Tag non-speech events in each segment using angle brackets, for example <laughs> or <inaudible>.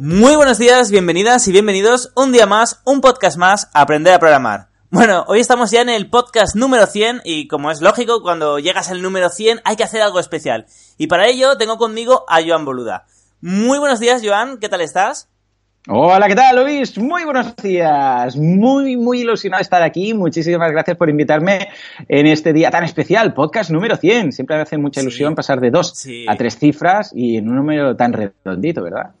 Muy buenos días, bienvenidas y bienvenidos un día más, un podcast más, a Aprender a Programar. Bueno, hoy estamos ya en el podcast número 100 y como es lógico, cuando llegas al número 100 hay que hacer algo especial. Y para ello tengo conmigo a Joan Boluda. Muy buenos días, Joan, ¿qué tal estás? Hola, ¿qué tal, Luis? Muy buenos días. Muy, muy ilusionado de estar aquí. Muchísimas gracias por invitarme en este día tan especial, podcast número 100. Siempre me hace mucha ilusión Sí. pasar de dos Sí. a tres cifras y en un número tan redondito, ¿verdad?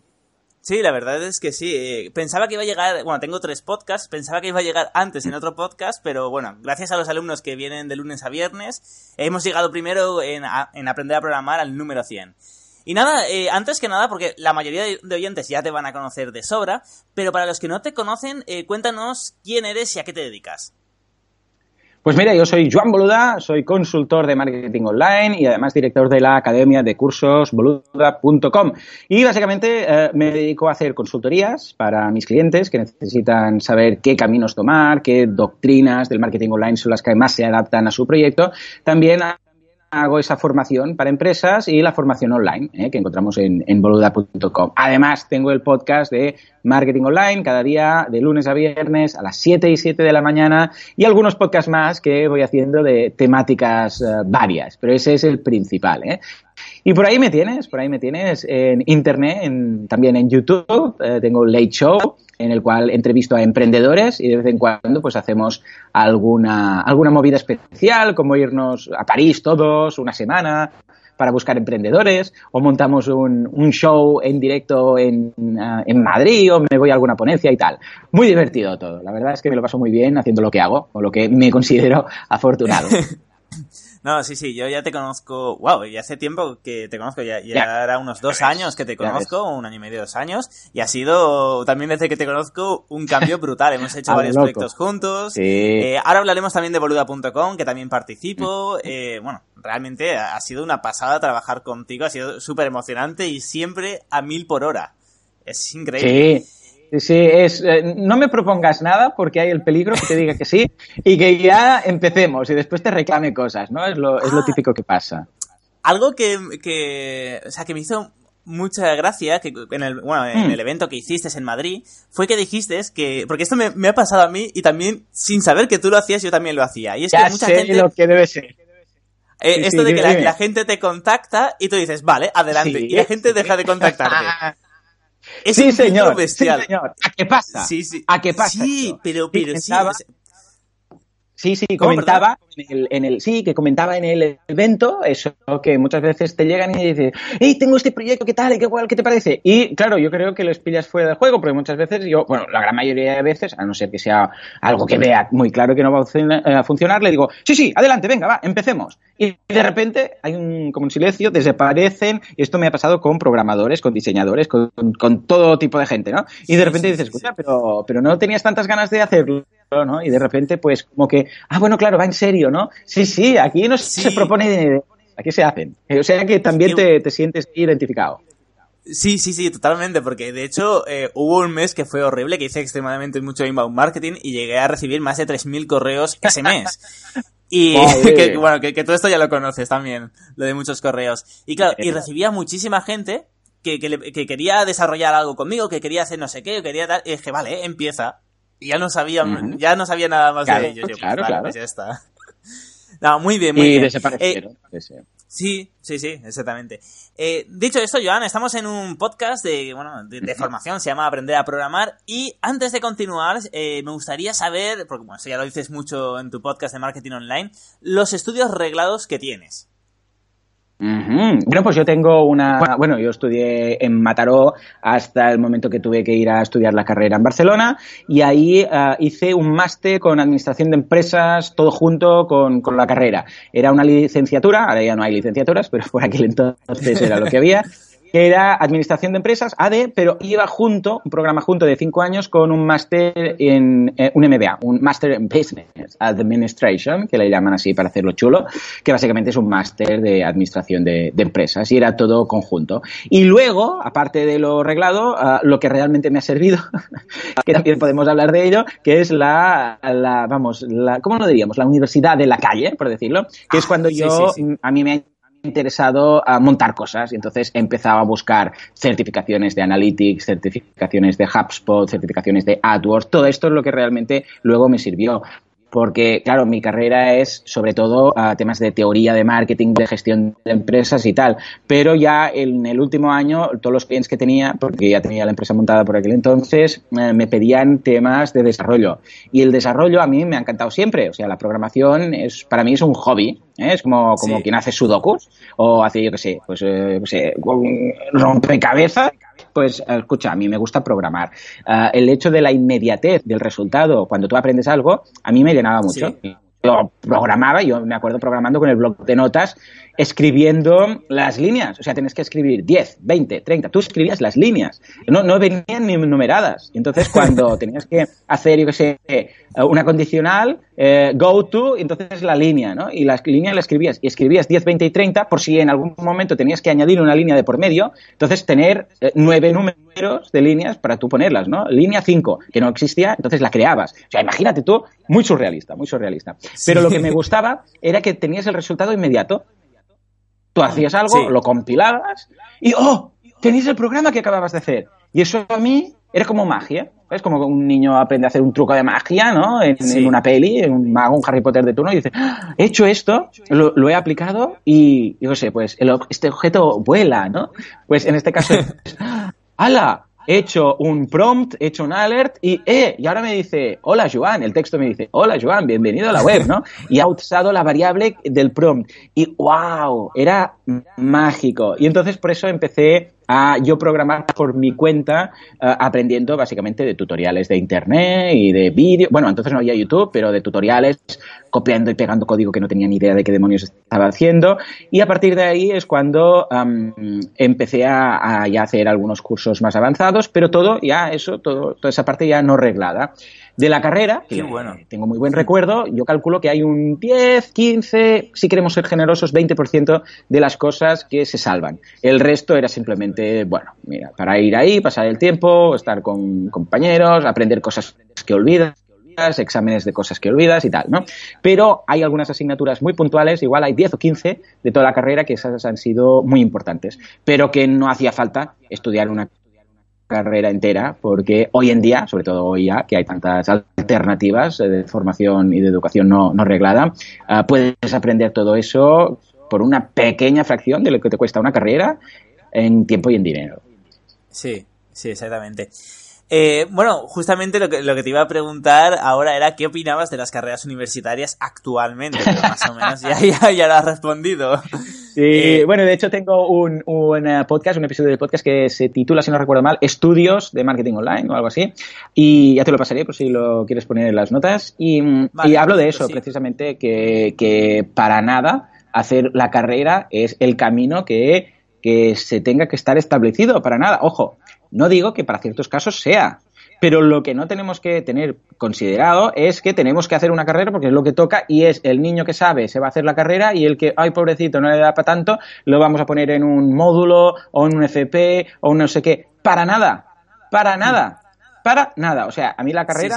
Sí, la verdad es que sí. Eh, Pensaba que iba a llegar, bueno, tengo tres podcasts, pensaba que iba a llegar antes en otro podcast, pero bueno, gracias a los alumnos que vienen de lunes a viernes, hemos llegado primero en, aprender a programar al número 100. Y nada, eh, antes que nada, porque la mayoría de oyentes ya te van a conocer de sobra, pero para los que no te conocen, eh, cuéntanos quién eres y a qué te dedicas. Pues mira, yo soy Joan Boluda, soy consultor de marketing online y además director de la academia de cursos boluda.com. Y básicamente eh, me dedico a hacer consultorías para mis clientes que necesitan saber qué caminos tomar, qué doctrinas del marketing online son las que más se adaptan a su proyecto. También hago esa formación para empresas y la formación online eh, que encontramos en, en boluda.com. Además, tengo el podcast de marketing online cada día de lunes a viernes a las 7 y 7 de la mañana y algunos podcasts más que voy haciendo de temáticas eh, varias, pero ese es el principal. ¿eh? Y por ahí me tienes, por ahí me tienes en internet, en- también en YouTube, eh, tengo Late Show, en el cual entrevisto a emprendedores y de vez en cuando pues hacemos alguna, alguna movida especial, como irnos a París todos una semana para buscar emprendedores, o montamos un, un show en directo en, ah, en Madrid, o me voy a alguna ponencia y tal. Muy divertido todo. La verdad es que me lo paso muy bien haciendo lo que hago, o lo que me <laughs> considero afortunado. <laughs> No, sí, sí, yo ya te conozco, wow, ya hace tiempo que te conozco, ya, ya Ya. era unos dos años que te conozco, un año y medio, dos años, y ha sido también desde que te conozco un cambio <laughs> brutal. Hemos hecho varios loco. proyectos juntos. Sí. Eh, ahora hablaremos también de boluda.com, que también participo. Eh, bueno, realmente ha sido una pasada trabajar contigo, ha sido súper emocionante y siempre a mil por hora. Es increíble. Sí, sí, sí, es, eh, no me propongas nada porque hay el peligro que te diga que sí y que ya empecemos y después te reclame cosas, ¿no? Es lo, es lo Ah. típico que pasa. Algo que, que, o sea, que me hizo mucha gracia que en el, bueno, en Mm. el evento que hiciste en Madrid fue que dijiste que, porque esto me, me ha pasado a mí y también sin saber que tú lo hacías yo también lo hacía. Y es Ya que mucha sé gente, lo que debe ser. Eh, sí, esto sí, de que la, gente te contacta y tú dices, vale, adelante, Sí. y la gente deja de contactarte. <laughs> Es sí, un señor. bestial. Sí, señor. ¿A qué pasa? Sí, sí. ¿A qué pasa? Sí, esto? pero, pero sí. Sí, sí, ¿Cómo, comentaba en el, en el- sí, que comentaba en el evento eso, que muchas veces te llegan y dicen, hey, tengo este proyecto, ¿qué tal? ¿Qué, ¿Qué te parece? Y claro, yo creo que los pillas fuera del juego, porque muchas veces yo, bueno, la gran mayoría de veces, a no ser que sea algo que vea muy claro que no va a funcionar, a funcionar, le digo, sí, sí, adelante, venga, va, empecemos. Y de repente hay un, como un silencio, desaparecen, y esto me ha pasado con programadores, con diseñadores, con, con todo tipo de gente, ¿no? Y de repente dices, escucha, pero, pero no tenías tantas ganas de hacerlo. ¿No? Y de repente, pues, como que, ah, bueno, claro, va en serio, ¿no? Sí, sí, aquí no Sí. se propone, aquí se hacen. O sea que también te, te sientes identificado. Sí, sí, sí, totalmente, porque de hecho eh, hubo un mes que fue horrible, que hice extremadamente mucho inbound marketing y llegué a recibir más de 3.000 correos ese mes. <laughs> Y <laughs> que, bueno, que, que todo esto ya lo conoces también, lo de muchos correos. Y claro, y recibía muchísima gente que, que, le- que quería desarrollar algo conmigo, que quería hacer no sé qué, que quería tal, y dije, vale, empieza. Y ya no sabía, ya no sabía nada más Claro, de ello. Yo, pues, claro, vale, claro. pues ya está. <laughs> No, muy bien, muy y bien. desaparecieron. Sí, sí. Sí, sí, exactamente. Eh, dicho esto, Joan, estamos en un podcast de, bueno, de, formación, se llama Aprender a Programar. Y antes de continuar, eh, me gustaría saber, porque bueno, eso ya lo dices mucho en tu podcast de marketing online, los estudios reglados que tienes. Bueno, pues yo tengo una. Bueno, yo estudié en Mataró hasta el momento que tuve que ir a estudiar la carrera en Barcelona y ahí ah, hice un máster con administración de empresas, todo junto con, con, la carrera. Era una licenciatura, ahora ya no hay licenciaturas, pero por aquel entonces era lo que había. <laughs> que era Administración de Empresas, AD, pero iba junto, un programa junto de cinco años con un máster en, eh, un MBA, un Master in Business Administration, que le llaman así para hacerlo chulo, que básicamente es un máster de Administración de, Empresas y era todo conjunto. Y luego, aparte de lo reglado, ah, lo que realmente me ha servido, <laughs> que también podemos hablar de ello, que es la, la vamos, la, ¿cómo lo diríamos? La universidad de la calle, por decirlo, que es ah, cuando yo, a mí me interesado a montar cosas. Y entonces he empezado a buscar certificaciones de Analytics, certificaciones de HubSpot, certificaciones de AdWords, todo esto es lo que realmente luego me sirvió porque, claro, mi carrera es sobre todo a temas de teoría de marketing, de gestión de empresas y tal. Pero ya en el último año, todos los clientes que tenía, porque ya tenía la empresa montada por aquel entonces, eh, me pedían temas de desarrollo. Y el desarrollo a mí me ha encantado siempre. O sea, la programación es para mí es un hobby. ¿eh? Es como, como quien hace sudokus o hace, yo qué sé, pues, eh, sé, rompecabezas pues escucha, a mí me gusta programar. Ah, el hecho de la inmediatez del resultado cuando tú aprendes algo, a mí me llenaba mucho. Yo programaba, yo me acuerdo programando con el blog de notas escribiendo las líneas. O sea, tienes que escribir 10, 20, 30. Tú escribías las líneas. No, no venían ni numeradas. Entonces, cuando <laughs> tenías que hacer, yo qué sé, una condicional, eh, go to, entonces la línea, ¿no? Y la línea la escribías. Y escribías 10, 20 y 30 por si en algún momento tenías que añadir una línea de por medio. Entonces, tener eh, nueve números de líneas para tú ponerlas, ¿no? Línea 5, que no existía, entonces la creabas. O sea, imagínate tú, muy surrealista, muy surrealista. Pero lo que me gustaba era que tenías el resultado inmediato. Tú hacías algo, lo compilabas y ¡oh! Tenías el programa que acababas de hacer. Y eso a mí era como magia. Es como un niño aprende a hacer un truco de magia, ¿no? En, una peli, en un mago, un Harry Potter de turno, y dice, ah, he hecho esto, lo, he aplicado y, yo sé, pues este objeto vuela, ¿no? Pues en este caso, <laughs> ¡hala! he hecho un prompt, he hecho un alert y, eh, y ahora me dice, hola Joan, el texto me dice, hola Joan, bienvenido a la web, ¿no? Y ha usado la variable del prompt y, wow, era mágico. Y entonces por eso empecé a yo programar por mi cuenta, eh, aprendiendo básicamente de tutoriales de internet y de vídeo. Bueno, entonces no había YouTube, pero de tutoriales, copiando y pegando código que no tenía ni idea de qué demonios estaba haciendo. Y a partir de ahí es cuando empecé a, ya hacer algunos cursos más avanzados, pero todo ya eso, todo, toda esa parte ya no reglada de la carrera, que bueno. tengo muy buen recuerdo, yo calculo que hay un 10, 15, si queremos ser generosos, 20% de las cosas que se salvan. El resto era simplemente, bueno, mira, para ir ahí, pasar el tiempo, estar con compañeros, aprender cosas que olvidas exámenes de cosas que olvidas y tal, ¿no? Pero hay algunas asignaturas muy puntuales, igual hay 10 o 15 de toda la carrera que esas han sido muy importantes, pero que no hacía falta estudiar una carrera entera, porque hoy en día, sobre todo hoy ya, que hay tantas alternativas de formación y de educación no, no reglada, ah, puedes aprender todo eso por una pequeña fracción de lo que te cuesta una carrera en tiempo y en dinero. Sí, sí, exactamente. Eh, bueno, justamente lo que, lo que te iba a preguntar ahora era qué opinabas de las carreras universitarias actualmente, más o menos <laughs> ya, ya, lo has respondido. Sí, eh, bueno, de hecho tengo un, un, eh, podcast, un episodio de podcast que se titula, si no recuerdo mal, Estudios de Marketing Online o algo así, y ya te lo pasaré por si lo quieres poner en las notas, y, y hablo de eso, precisamente, que, que para nada hacer la carrera es el camino que, que se tenga que estar establecido, para nada. Ojo, no digo que para ciertos casos sea, pero lo que no tenemos que tener considerado es que tenemos que hacer una carrera porque es lo que toca y es el niño que sabe se va a hacer la carrera y el que, ay, pobrecito, no le da para tanto, lo vamos a poner en un módulo o en un FP o no sé qué. Para nada, para nada, para nada. O sea, a mí la carrera,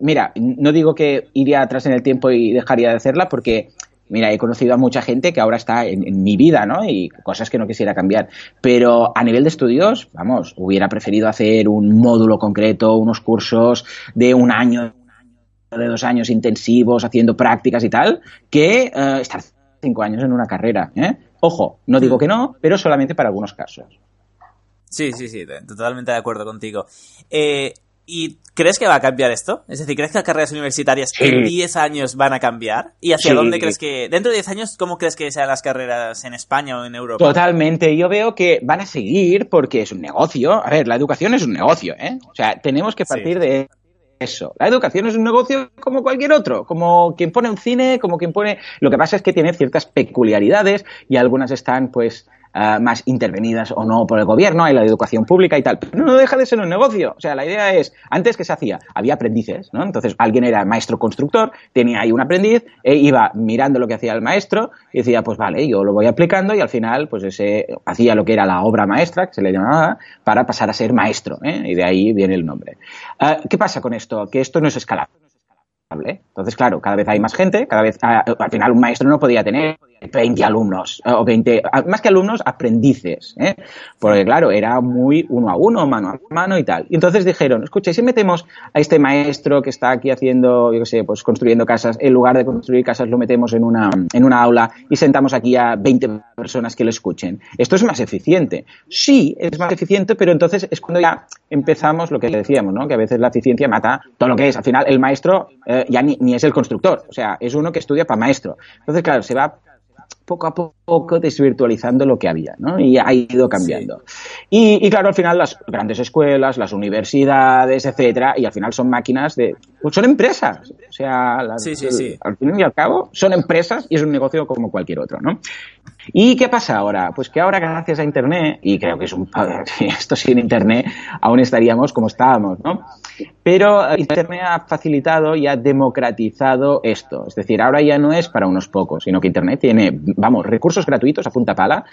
mira, no digo que iría atrás en el tiempo y dejaría de hacerla porque Mira, he conocido a mucha gente que ahora está en, mi vida, ¿no? Y cosas que no quisiera cambiar. Pero a nivel de estudios, vamos, hubiera preferido hacer un módulo concreto, unos cursos de un año, de dos años intensivos, haciendo prácticas y tal, que eh, estar cinco años en una carrera. ¿eh? Ojo, no digo que no, pero solamente para algunos casos. Sí, sí, sí, totalmente de acuerdo contigo. Eh, ¿Y crees que va a cambiar esto? Es decir, ¿crees que las carreras universitarias en 10 años van a cambiar? ¿Y hacia dónde crees que, dentro de 10 años, cómo crees que sean las carreras en España o en Europa? Totalmente, yo veo que van a seguir porque es un negocio. A ver, la educación es un negocio, ¿eh? O sea, tenemos que partir de eso. La educación es un negocio como cualquier otro, como quien pone un cine, como quien pone... Lo que pasa es que tiene ciertas peculiaridades y algunas están, pues, Ah, más intervenidas o no por el gobierno, hay la educación pública y tal. Pero no deja de ser un negocio. O sea, la idea es, antes que se hacía, había aprendices, ¿no? Entonces alguien era maestro constructor, tenía ahí un aprendiz, e iba mirando lo que hacía el maestro y decía, pues vale, yo lo voy aplicando y al final, pues ese hacía lo que era la obra maestra, que se le llamaba, para pasar a ser maestro, ¿eh? y de ahí viene el nombre. Ah, ¿Qué pasa con esto? Que esto no es escalable. Entonces, claro, cada vez hay más gente, cada vez, ah, al final un maestro no podía tener 20 alumnos, o 20, más que alumnos, aprendices, ¿eh? porque claro, era muy uno a uno, mano a mano y tal. Y entonces dijeron, escucha, si metemos a este maestro que está aquí haciendo, yo qué sé, pues construyendo casas, en lugar de construir casas lo metemos en una, en una aula y sentamos aquí a 20 personas que lo escuchen. Esto es más eficiente. Sí, es más eficiente, pero entonces es cuando ya empezamos lo que decíamos, ¿no? Que a veces la eficiencia mata todo lo que es. Al final, el maestro eh, ya ni, ni es el constructor, o sea, es uno que estudia para maestro. Entonces, claro, se va poco a poco desvirtualizando lo que había, ¿no? Y ha ido cambiando. Y, claro, al final las grandes escuelas, las universidades, etcétera, y al final son máquinas de... Pues son empresas. O sea, al fin y al cabo, son empresas y es un negocio como cualquier otro, ¿no? ¿Y qué pasa ahora? Pues que ahora gracias a Internet, y creo que es un <laughs> esto sin Internet aún estaríamos como estábamos, ¿no? Pero Internet ha facilitado y ha democratizado esto. Es decir, ahora ya no es para unos pocos, sino que Internet tiene, vamos, recursos gratuitos a punta pala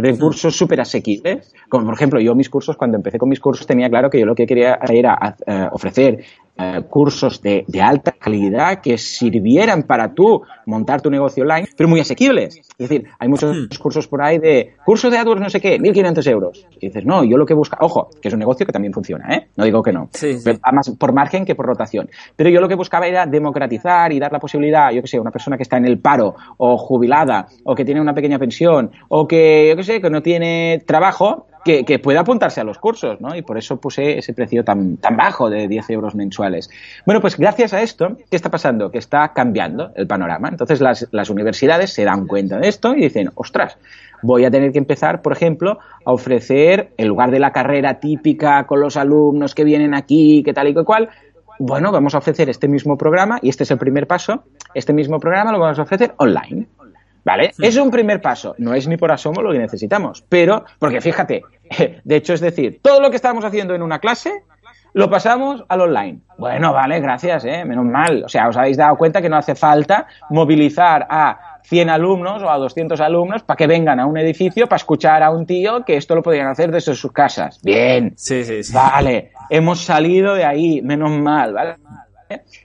recursos súper asequibles. Como por ejemplo, yo mis cursos, cuando empecé con mis cursos, tenía claro que yo lo que quería era eh, ofrecer eh, cursos de, alta calidad que sirvieran para tú montar tu negocio online, pero muy asequibles. Es decir, hay muchos hmm. cursos por ahí de curso de AdWords no sé qué, 1.500 euros. Y dices, no, yo lo que busco, ojo, que es un negocio que también funciona, ¿eh? No digo que no. más por margen que por rotación. Pero yo lo que buscaba era democratizar y dar la posibilidad, yo que sé, una persona que está en el paro o jubilada o que tiene una pequeña pensión o que, yo que sé, que no tiene trabajo, que, pueda apuntarse a los cursos, ¿no? Y por eso puse ese precio tan, tan bajo de 10 euros mensuales. Bueno, pues gracias a esto, ¿qué está pasando? Que está cambiando el panorama. Entonces las, las universidades se dan cuenta de esto y dicen, ostras, voy a tener que empezar, por ejemplo, a ofrecer, en lugar de la carrera típica con los alumnos que vienen aquí, que tal y que cual, bueno, vamos a ofrecer este mismo programa, y este es el primer paso, este mismo programa lo vamos a ofrecer online. ¿Vale? Es un primer paso. No es ni por asomo lo que necesitamos. Pero, porque fíjate, <laughs> de hecho, es decir, todo lo que estábamos haciendo en una clase lo pasamos al online. Bueno, vale, gracias, ¿eh? menos mal. O sea, os habéis dado cuenta que no hace falta movilizar a 100 alumnos o a 200 alumnos para que vengan a un edificio para escuchar a un tío que esto lo podrían hacer desde sus casas. Bien. Sí, sí, sí. Vale, hemos salido de ahí, menos mal, ¿vale?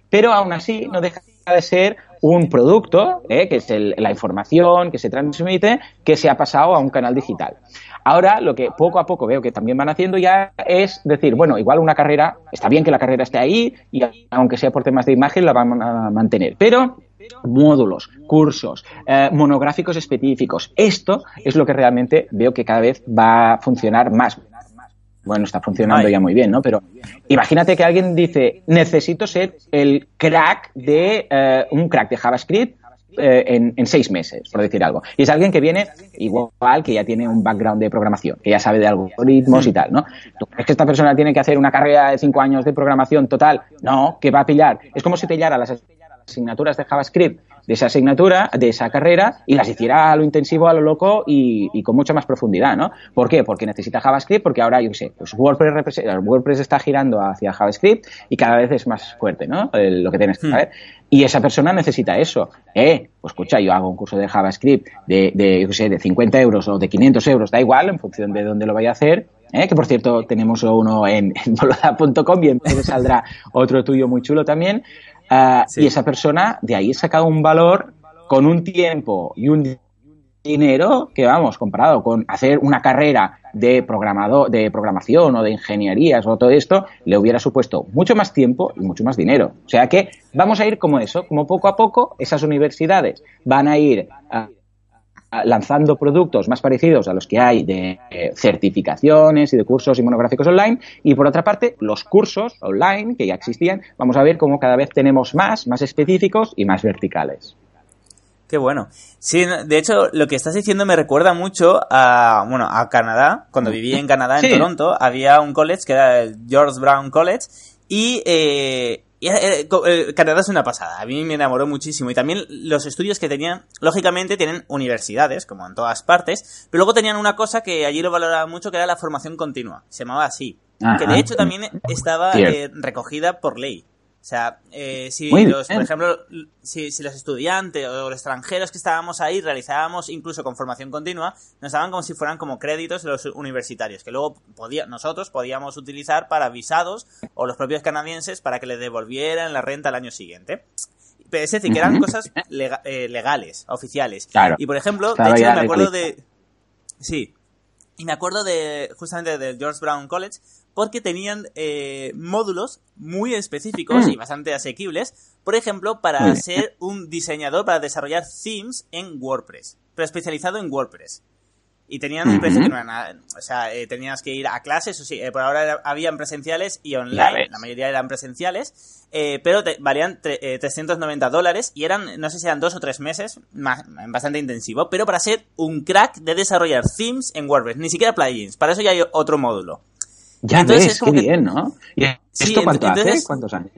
Pero aún así no deja de ser un producto, ¿eh? que es la información que se transmite, que se ha pasado a un canal digital. Ahora, lo que poco a poco veo que también van haciendo ya es decir, bueno, igual una carrera, está bien que la carrera esté ahí y aunque sea por temas de imagen la van a mantener, pero módulos, cursos, eh, monográficos específicos. Esto es lo que realmente veo que cada vez va a funcionar más bueno, está funcionando ya muy bien, ¿no? Pero imagínate que alguien dice, necesito ser el crack de eh, un crack de JavaScript eh, en, seis meses, por decir algo. Y es alguien que viene igual, que ya tiene un background de programación, que ya sabe de algoritmos y tal, ¿no? ¿Tú crees que esta persona tiene que hacer una carrera de cinco años de programación total? No, que va a pillar. Es como si pillara las asignaturas de JavaScript de esa asignatura, de esa carrera, y las hiciera a lo intensivo, a lo loco y, con mucha más profundidad, ¿no? ¿Por qué? Porque necesita JavaScript, porque ahora, yo qué sé, pues WordPress, WordPress está girando hacia JavaScript y cada vez es más fuerte, ¿no? lo que tienes que hmm. saber. Y esa persona necesita eso. Eh, pues escucha, yo hago un curso de JavaScript de, de, yo qué sé, de 50 euros o de 500 euros, da igual, en función de dónde lo vaya a hacer, ¿eh? que por cierto tenemos uno en, en boloda.com y entonces saldrá otro tuyo muy chulo también. Ah, y esa persona de ahí saca un valor con un tiempo y un dinero que, vamos, comparado con hacer una carrera de programador, de programación o de ingenierías o todo esto, le hubiera supuesto mucho más tiempo y mucho más dinero. O sea que vamos a ir como eso, como poco a poco esas universidades van a ir lanzando productos más parecidos a los que hay de eh, certificaciones y de cursos y monográficos online. Y por otra parte, los cursos online que ya existían, vamos a ver cómo cada vez tenemos más, más específicos y más verticales. Qué bueno. Sí, de hecho, lo que estás diciendo me recuerda mucho a, bueno, a Canadá. Cuando viví en Canadá, en Toronto, había un college que era el George Brown College y eh, eh, eh, Canadá es una pasada, a mí me enamoró muchísimo. Y también los estudios que tenían, lógicamente tienen universidades, como en todas partes, pero luego tenían una cosa que allí lo valoraba mucho, que era la formación continua. Se llamaba así. Que de hecho también estaba eh, recogida por ley. O sea, eh, si los, por ejemplo, si, si, los estudiantes o los extranjeros que estábamos ahí realizábamos incluso con formación continua, nos daban como si fueran como créditos de los universitarios, que luego podía, nosotros podíamos utilizar para visados o los propios canadienses para que le devolvieran la renta al año siguiente. Es decir, que eran cosas eh, legales, oficiales. Y por ejemplo, de hecho, me acuerdo de... Sí. Y me acuerdo de, justamente del George Brown College, porque tenían eh, módulos muy específicos y mm. bastante asequibles, por ejemplo, para ser un diseñador, para desarrollar themes en WordPress, pero especializado en WordPress. Y tenían un precio que no era nada, o sea, eh, tenías que ir a clases, o sí, eh, por ahora habían presenciales y online, la mayoría eran presenciales, pero valían 390 dólares y eran, no sé si eran dos o tres meses, bastante intensivo, pero para ser un crack de desarrollar themes en WordPress, ni siquiera plugins, para eso ya hay otro módulo. Ya entonces, ves, qué bien, ¿no? ¿Y esto cuánto hace? ¿Cuántos años?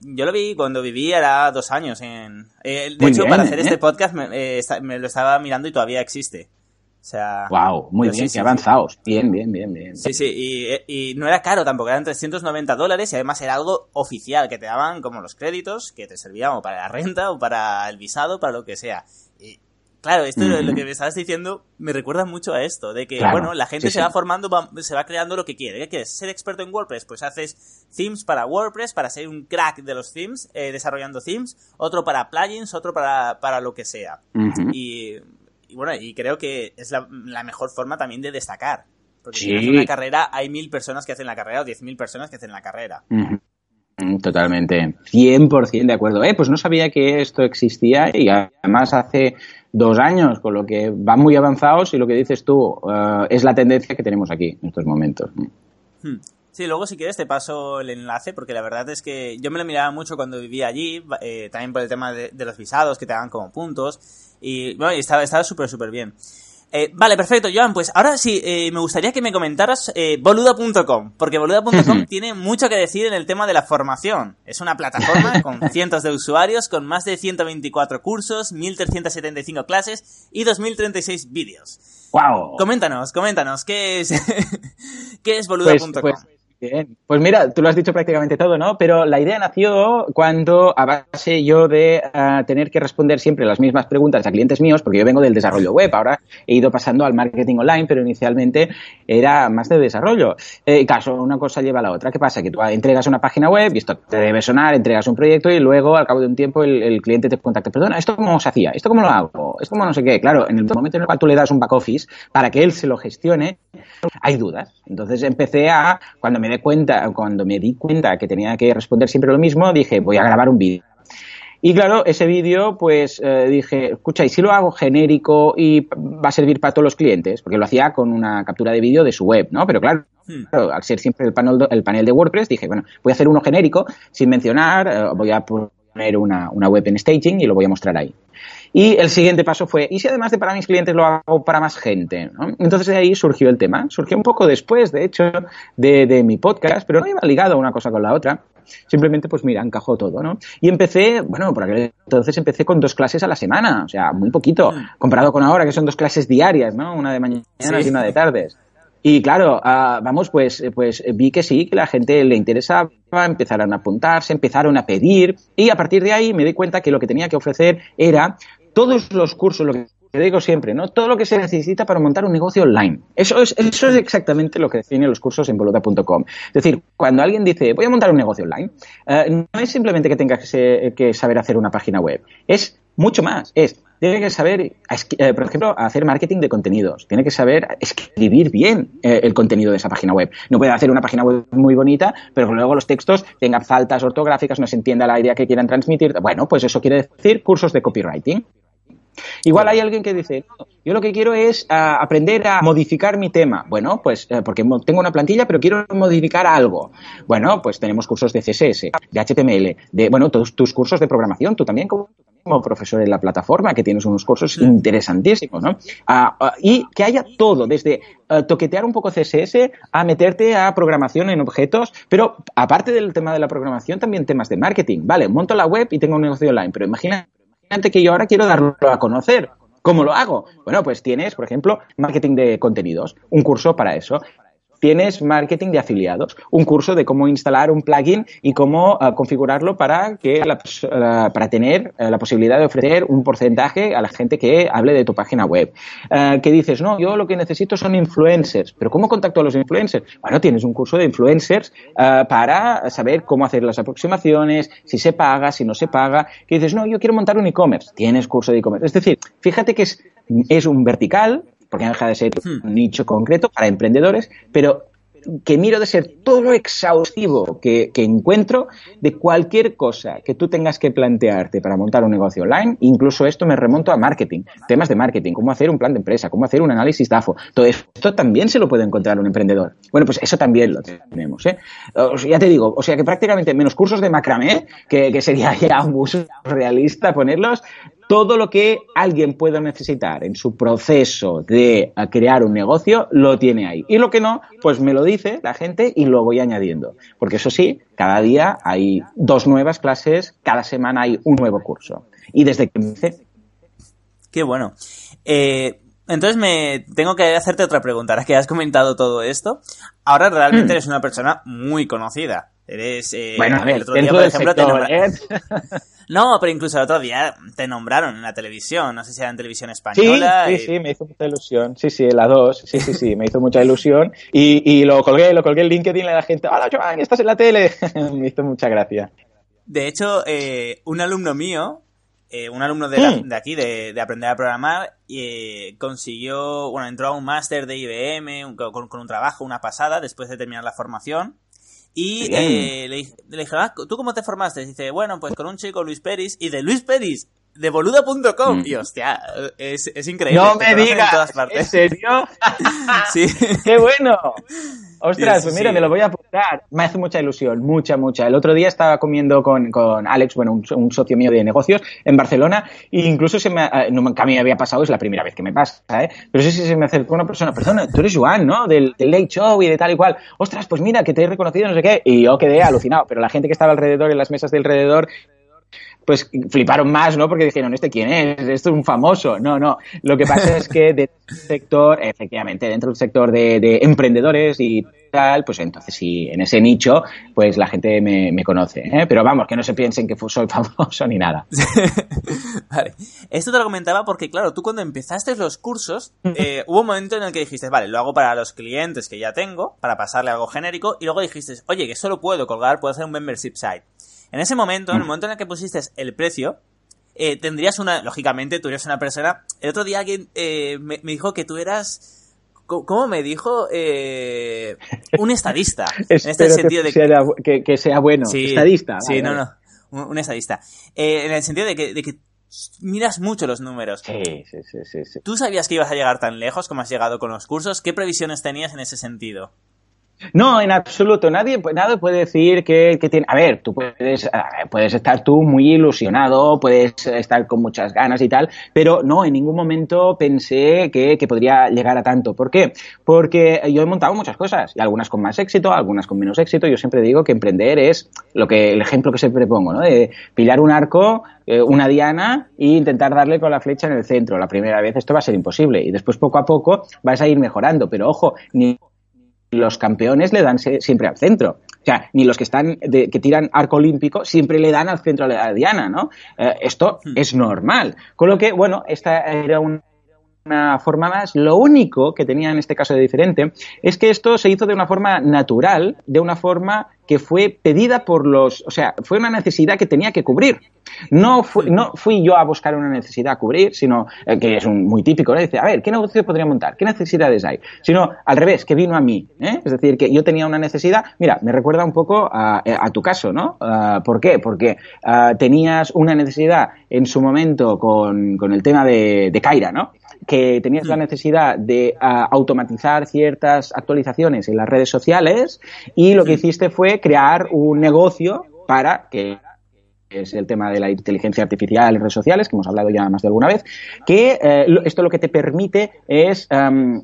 Yo lo vi cuando viví, era dos años. En, eh, de hecho, para hacer este ¿eh? podcast eh, me, lo estaba mirando y todavía existe. O sea, wow, muy bien, qué avanzados. Bien, bien, bien, bien. Sí, sí, y, y, no era caro tampoco, eran 390 dólares y además era algo oficial, que te daban como los créditos, que te servían o para la renta o para el visado, para lo que sea. Claro, esto lo que me estabas diciendo me recuerda mucho a esto, de que, bueno, la gente se va formando, se va creando lo que quiere. ¿Qué quieres? ¿Ser experto en WordPress? Pues haces themes para WordPress, para ser un crack de los themes, eh, desarrollando themes, otro para plugins, otro para, para lo que sea. y, bueno, y creo que es la, mejor forma también de destacar. Porque si haces una carrera, hay mil personas que hacen la carrera o diez mil personas que hacen la carrera. Mm, totalmente, 100% de acuerdo. Eh, pues no sabía que esto existía y además hace dos años, con lo que van muy avanzados y lo que dices tú eh, es la tendencia que tenemos aquí en estos momentos. Hmm. Sí, luego si quieres te paso el enlace porque la verdad es que yo me lo miraba mucho cuando vivía allí, eh, también por el tema de, los visados que te dan como puntos y bueno, estaba súper súper bien. Eh, vale, perfecto, Joan. Pues ahora sí, eh, me gustaría que me comentaras eh, boluda.com, porque boluda.com tiene mucho que decir en el tema de la formación. Es una plataforma <laughs> con cientos de usuarios, con más de 124 cursos, 1.375 clases y 2.036 vídeos. ¡Wow! Coméntanos, coméntanos, ¿qué es, <laughs> ¿qué es boluda.com? Pues, pues, Pues mira, tú lo has dicho prácticamente todo, ¿no? Pero la idea nació cuando, a base yo de eh, tener que responder siempre las mismas preguntas a clientes míos, porque yo vengo del desarrollo web, ahora he ido pasando al marketing online, pero inicialmente era más de desarrollo. Eh, caso, una cosa lleva a la otra. ¿Qué pasa? Que tú entregas una página web y esto te debe sonar, entregas un proyecto y luego, al cabo de un tiempo, el, cliente te contacta. Perdona, ¿esto cómo se hacía? ¿Esto cómo lo hago? ¿Esto cómo no sé qué? Claro, en el momento en el cual tú le das un back office para que él se lo gestione, hay dudas. Entonces empecé a, cuando me cuenta, cuando me di cuenta que tenía que responder siempre lo mismo, dije, voy a grabar un vídeo. Y claro, ese vídeo, pues eh, dije, escucha, ¿y si lo hago genérico y va a servir para todos los clientes? Porque lo hacía con una captura de vídeo de su web, ¿no? Pero claro, hmm. al ser siempre el panel, el panel de WordPress, dije, bueno, voy a hacer uno genérico, sin mencionar, eh, voy a poner una, una web en staging y lo voy a mostrar ahí. Y el siguiente paso fue, ¿y si además de para mis clientes lo hago para más gente? Entonces de ahí surgió el tema. Surgió un poco después, de hecho, de, mi podcast, pero no iba ligado una cosa con la otra. Simplemente, pues mira, encajó todo, ¿no? Y empecé, bueno, por aquel entonces empecé con dos clases a la semana, o sea, muy poquito, comparado con ahora que son dos clases diarias, ¿no? Una de mañana y una de tardes. Y claro, ah, vamos, pues, pues vi que sí, que la gente le interesaba, empezaron a apuntarse, empezaron a pedir, y a partir de ahí me di cuenta que lo que tenía que ofrecer era todos los cursos, lo que digo siempre, ¿no? Todo lo que se necesita para montar un negocio online. Eso es, eso es exactamente lo que definen los cursos en boluda.com. Es decir, cuando alguien dice, voy a montar un negocio online, eh, no es simplemente que tengas que, saber hacer una página web. Es mucho más. Es, tiene que saber, eh, por ejemplo, hacer marketing de contenidos. Tiene que saber escribir bien eh, el contenido de esa página web. No puede hacer una página web muy bonita, pero luego los textos tengan faltas ortográficas, no se entienda la idea que quieran transmitir. Bueno, pues eso quiere decir cursos de copywriting. Igual hay alguien que dice, yo lo que quiero es ah, aprender a modificar mi tema. Bueno, pues eh, porque tengo una plantilla, pero quiero modificar algo. Bueno, pues tenemos cursos de CSS, de HTML, de, bueno, todos tus cursos de programación, tú también como profesor en la plataforma, que tienes unos cursos interesantísimos, ¿no? Ah, ah, y que haya todo, desde toquetear un poco CSS a meterte a programación en objetos, pero aparte del tema de la programación, también temas de marketing. Vale, monto la web y tengo un negocio online, pero imagina que yo ahora quiero darlo a conocer. ¿Cómo lo hago? Bueno, pues tienes, por ejemplo, marketing de contenidos, un curso para eso tienes marketing de afiliados, un curso de cómo instalar un plugin y cómo uh, configurarlo para que uh, para tener uh, la posibilidad de ofrecer un porcentaje a la gente que hable de tu página web. que dices, no, yo lo que necesito son influencers, pero ¿cómo contacto a los influencers? Bueno, tienes un curso de influencers para saber cómo hacer las aproximaciones, si se paga, si no se paga. Que dices, no, yo quiero montar un e-commerce, tienes curso de e-commerce. Es decir, fíjate que es, es un vertical porque deja de ser hmm. un nicho concreto para emprendedores, pero que miro de ser todo lo exhaustivo que, encuentro de cualquier cosa que tú tengas que plantearte para montar un negocio online. Incluso esto me remonto a marketing, temas de marketing, cómo hacer un plan de empresa, cómo hacer un análisis DAFO. Todo esto también se lo puede encontrar un emprendedor. Bueno, pues eso también lo tenemos. ¿eh? ya te digo, o sea que prácticamente menos cursos de macramé, que, que sería ya muy realista ponerlos, todo lo que alguien pueda necesitar en su proceso de crear un negocio, lo tiene ahí. Y lo que no, pues me lo dice la gente y lo voy añadiendo. Porque eso sí, cada día hay dos nuevas clases, cada semana hay un nuevo curso. Y desde que empecé. Qué bueno. Eh, entonces me tengo que hacerte otra pregunta. Ahora que has comentado todo esto, ahora realmente hmm. eres una persona muy conocida. Eres. Eh, bueno, a ver, el otro día, por ejemplo, te <laughs> No, pero incluso el otro día te nombraron en la televisión, no sé si era en televisión española. Sí, sí, sí, me hizo mucha ilusión. Sí, sí, la 2, sí, sí, sí, me hizo mucha ilusión. Y, y lo colgué, lo colgué en LinkedIn a la gente, hola Joan, estás en la tele. <laughs> me hizo mucha gracia. De hecho, eh, un alumno mío, eh, un alumno de, hmm. de aquí, de, de, aprender a programar, eh, consiguió, bueno, entró a un máster de IBM con, con un trabajo, una pasada, después de terminar la formación y eh, le, le, dije, ah, ¿tú cómo te formaste? dice, bueno, pues con un chico Luis Peris. Y de Luis Peris, de boluda.com. Mm. Y hostia, es, es increíble. No me digas, en, serio? <laughs> sí. <laughs> ¡Qué bueno! <laughs> Ostras, pues mira, me lo voy a apuntar. Me hace mucha ilusión, mucha, mucha. El otro día estaba comiendo con, con Alex, bueno, un, socio mío de negocios en Barcelona, e incluso se me, eh, nunca a mí me había pasado, es la primera vez que me pasa, ¿eh? Pero sí, sí, se me acercó una persona, perdona, tú eres Joan, ¿no? Del, del Late Show y de tal y cual. Ostras, pues mira, que te he reconocido, no sé qué. Y yo quedé alucinado, pero la gente que estaba alrededor, en las mesas de alrededor, pues fliparon más, ¿no? Porque dijeron, ¿este quién es? Esto es un famoso. No, no. Lo que pasa es que <laughs> dentro del sector, efectivamente, dentro del sector de, emprendedores y tal, pues entonces sí, en ese nicho, pues la gente me, conoce. ¿eh? Pero vamos, que no se piensen que soy <laughs> famoso ni nada. <laughs> vale. Esto te lo comentaba porque, claro, tú cuando empezaste los cursos, eh, hubo un momento en el que dijiste, vale, lo hago para los clientes que ya tengo, para pasarle algo genérico, y luego dijiste, oye, que solo puedo colgar, puedo hacer un membership site. En ese momento, en el mm. momento en el que pusiste el precio, eh, tendrías una, lógicamente, tú eres una persona. El otro día alguien eh, me, dijo que tú eras, ¿cómo me dijo? Eh, un estadista. <laughs> en este sentido de que, que, sea bueno. estadista. Sí, no, no. Un, estadista. en el sentido de que, de que miras mucho los números. Sí, sí, sí, sí, ¿Tú sabías que ibas a llegar tan lejos como has llegado con los cursos? ¿Qué previsiones tenías en ese sentido? No, en absoluto. Nadie, nadie puede decir que, tiene. A ver, tú puedes, puedes estar tú muy ilusionado, puedes estar con muchas ganas y tal, pero no, en ningún momento pensé que, podría llegar a tanto. ¿Por qué? Porque yo he montado muchas cosas, y algunas con más éxito, algunas con menos éxito. Yo siempre digo que emprender es lo que el ejemplo que siempre pongo, ¿no? De pillar un arco, eh, una diana e intentar darle con la flecha en el centro. La primera vez esto va a ser imposible y después poco a poco vas a ir mejorando. Pero ojo, ni los campeones le dan siempre al centro. O sea, ni los que están que tiran arco olímpico siempre le dan al centro a la diana, ¿no? Eh, esto hmm. es normal. Con lo que, bueno, esta era una una forma más. Lo único que tenía en este caso de diferente es que esto se hizo de una forma natural, de una forma que fue pedida por los, o sea, fue una necesidad que tenía que cubrir. No, fui, no fui yo a buscar una necesidad a cubrir, sino eh, que es un, muy típico, ¿no? Dice, a ver, ¿qué negocio podría montar? ¿Qué necesidades hay? Sino al revés, que vino a mí. ¿eh? Es decir, que yo tenía una necesidad. Mira, me recuerda un poco a, a tu caso, ¿no? Uh, ¿Por qué? Porque uh, tenías una necesidad en su momento con, con el tema de, de Kaira, ¿no? Que tenías la necesidad de uh, automatizar ciertas actualizaciones en las redes sociales y lo que hiciste fue crear un negocio para que es el tema de la inteligencia artificial en redes sociales, que hemos hablado ya más de alguna vez, que eh, esto lo que te permite es um,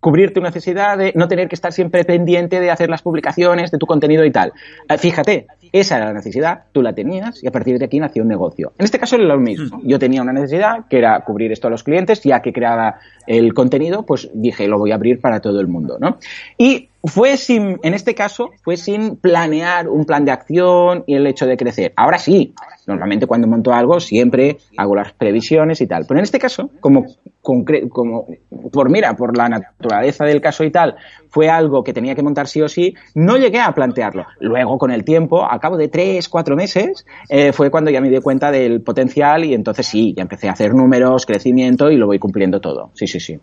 cubrir tu necesidad de no tener que estar siempre pendiente de hacer las publicaciones de tu contenido y tal. Uh, fíjate, esa era la necesidad, tú la tenías y a partir de aquí nació un negocio. En este caso era lo mismo. Yo tenía una necesidad que era cubrir esto a los clientes, ya que creaba el contenido, pues dije, lo voy a abrir para todo el mundo, ¿no? Y fue sin, en este caso, fue sin planear un plan de acción y el hecho de crecer. Ahora sí, normalmente cuando monto algo siempre hago las previsiones y tal. Pero en este caso, como, como por mira, por la naturaleza del caso y tal, fue algo que tenía que montar sí o sí, no llegué a plantearlo. Luego, con el tiempo, a cabo de tres, cuatro meses, eh, fue cuando ya me di cuenta del potencial y entonces sí, ya empecé a hacer números, crecimiento y lo voy cumpliendo todo. Sí, sí, sí.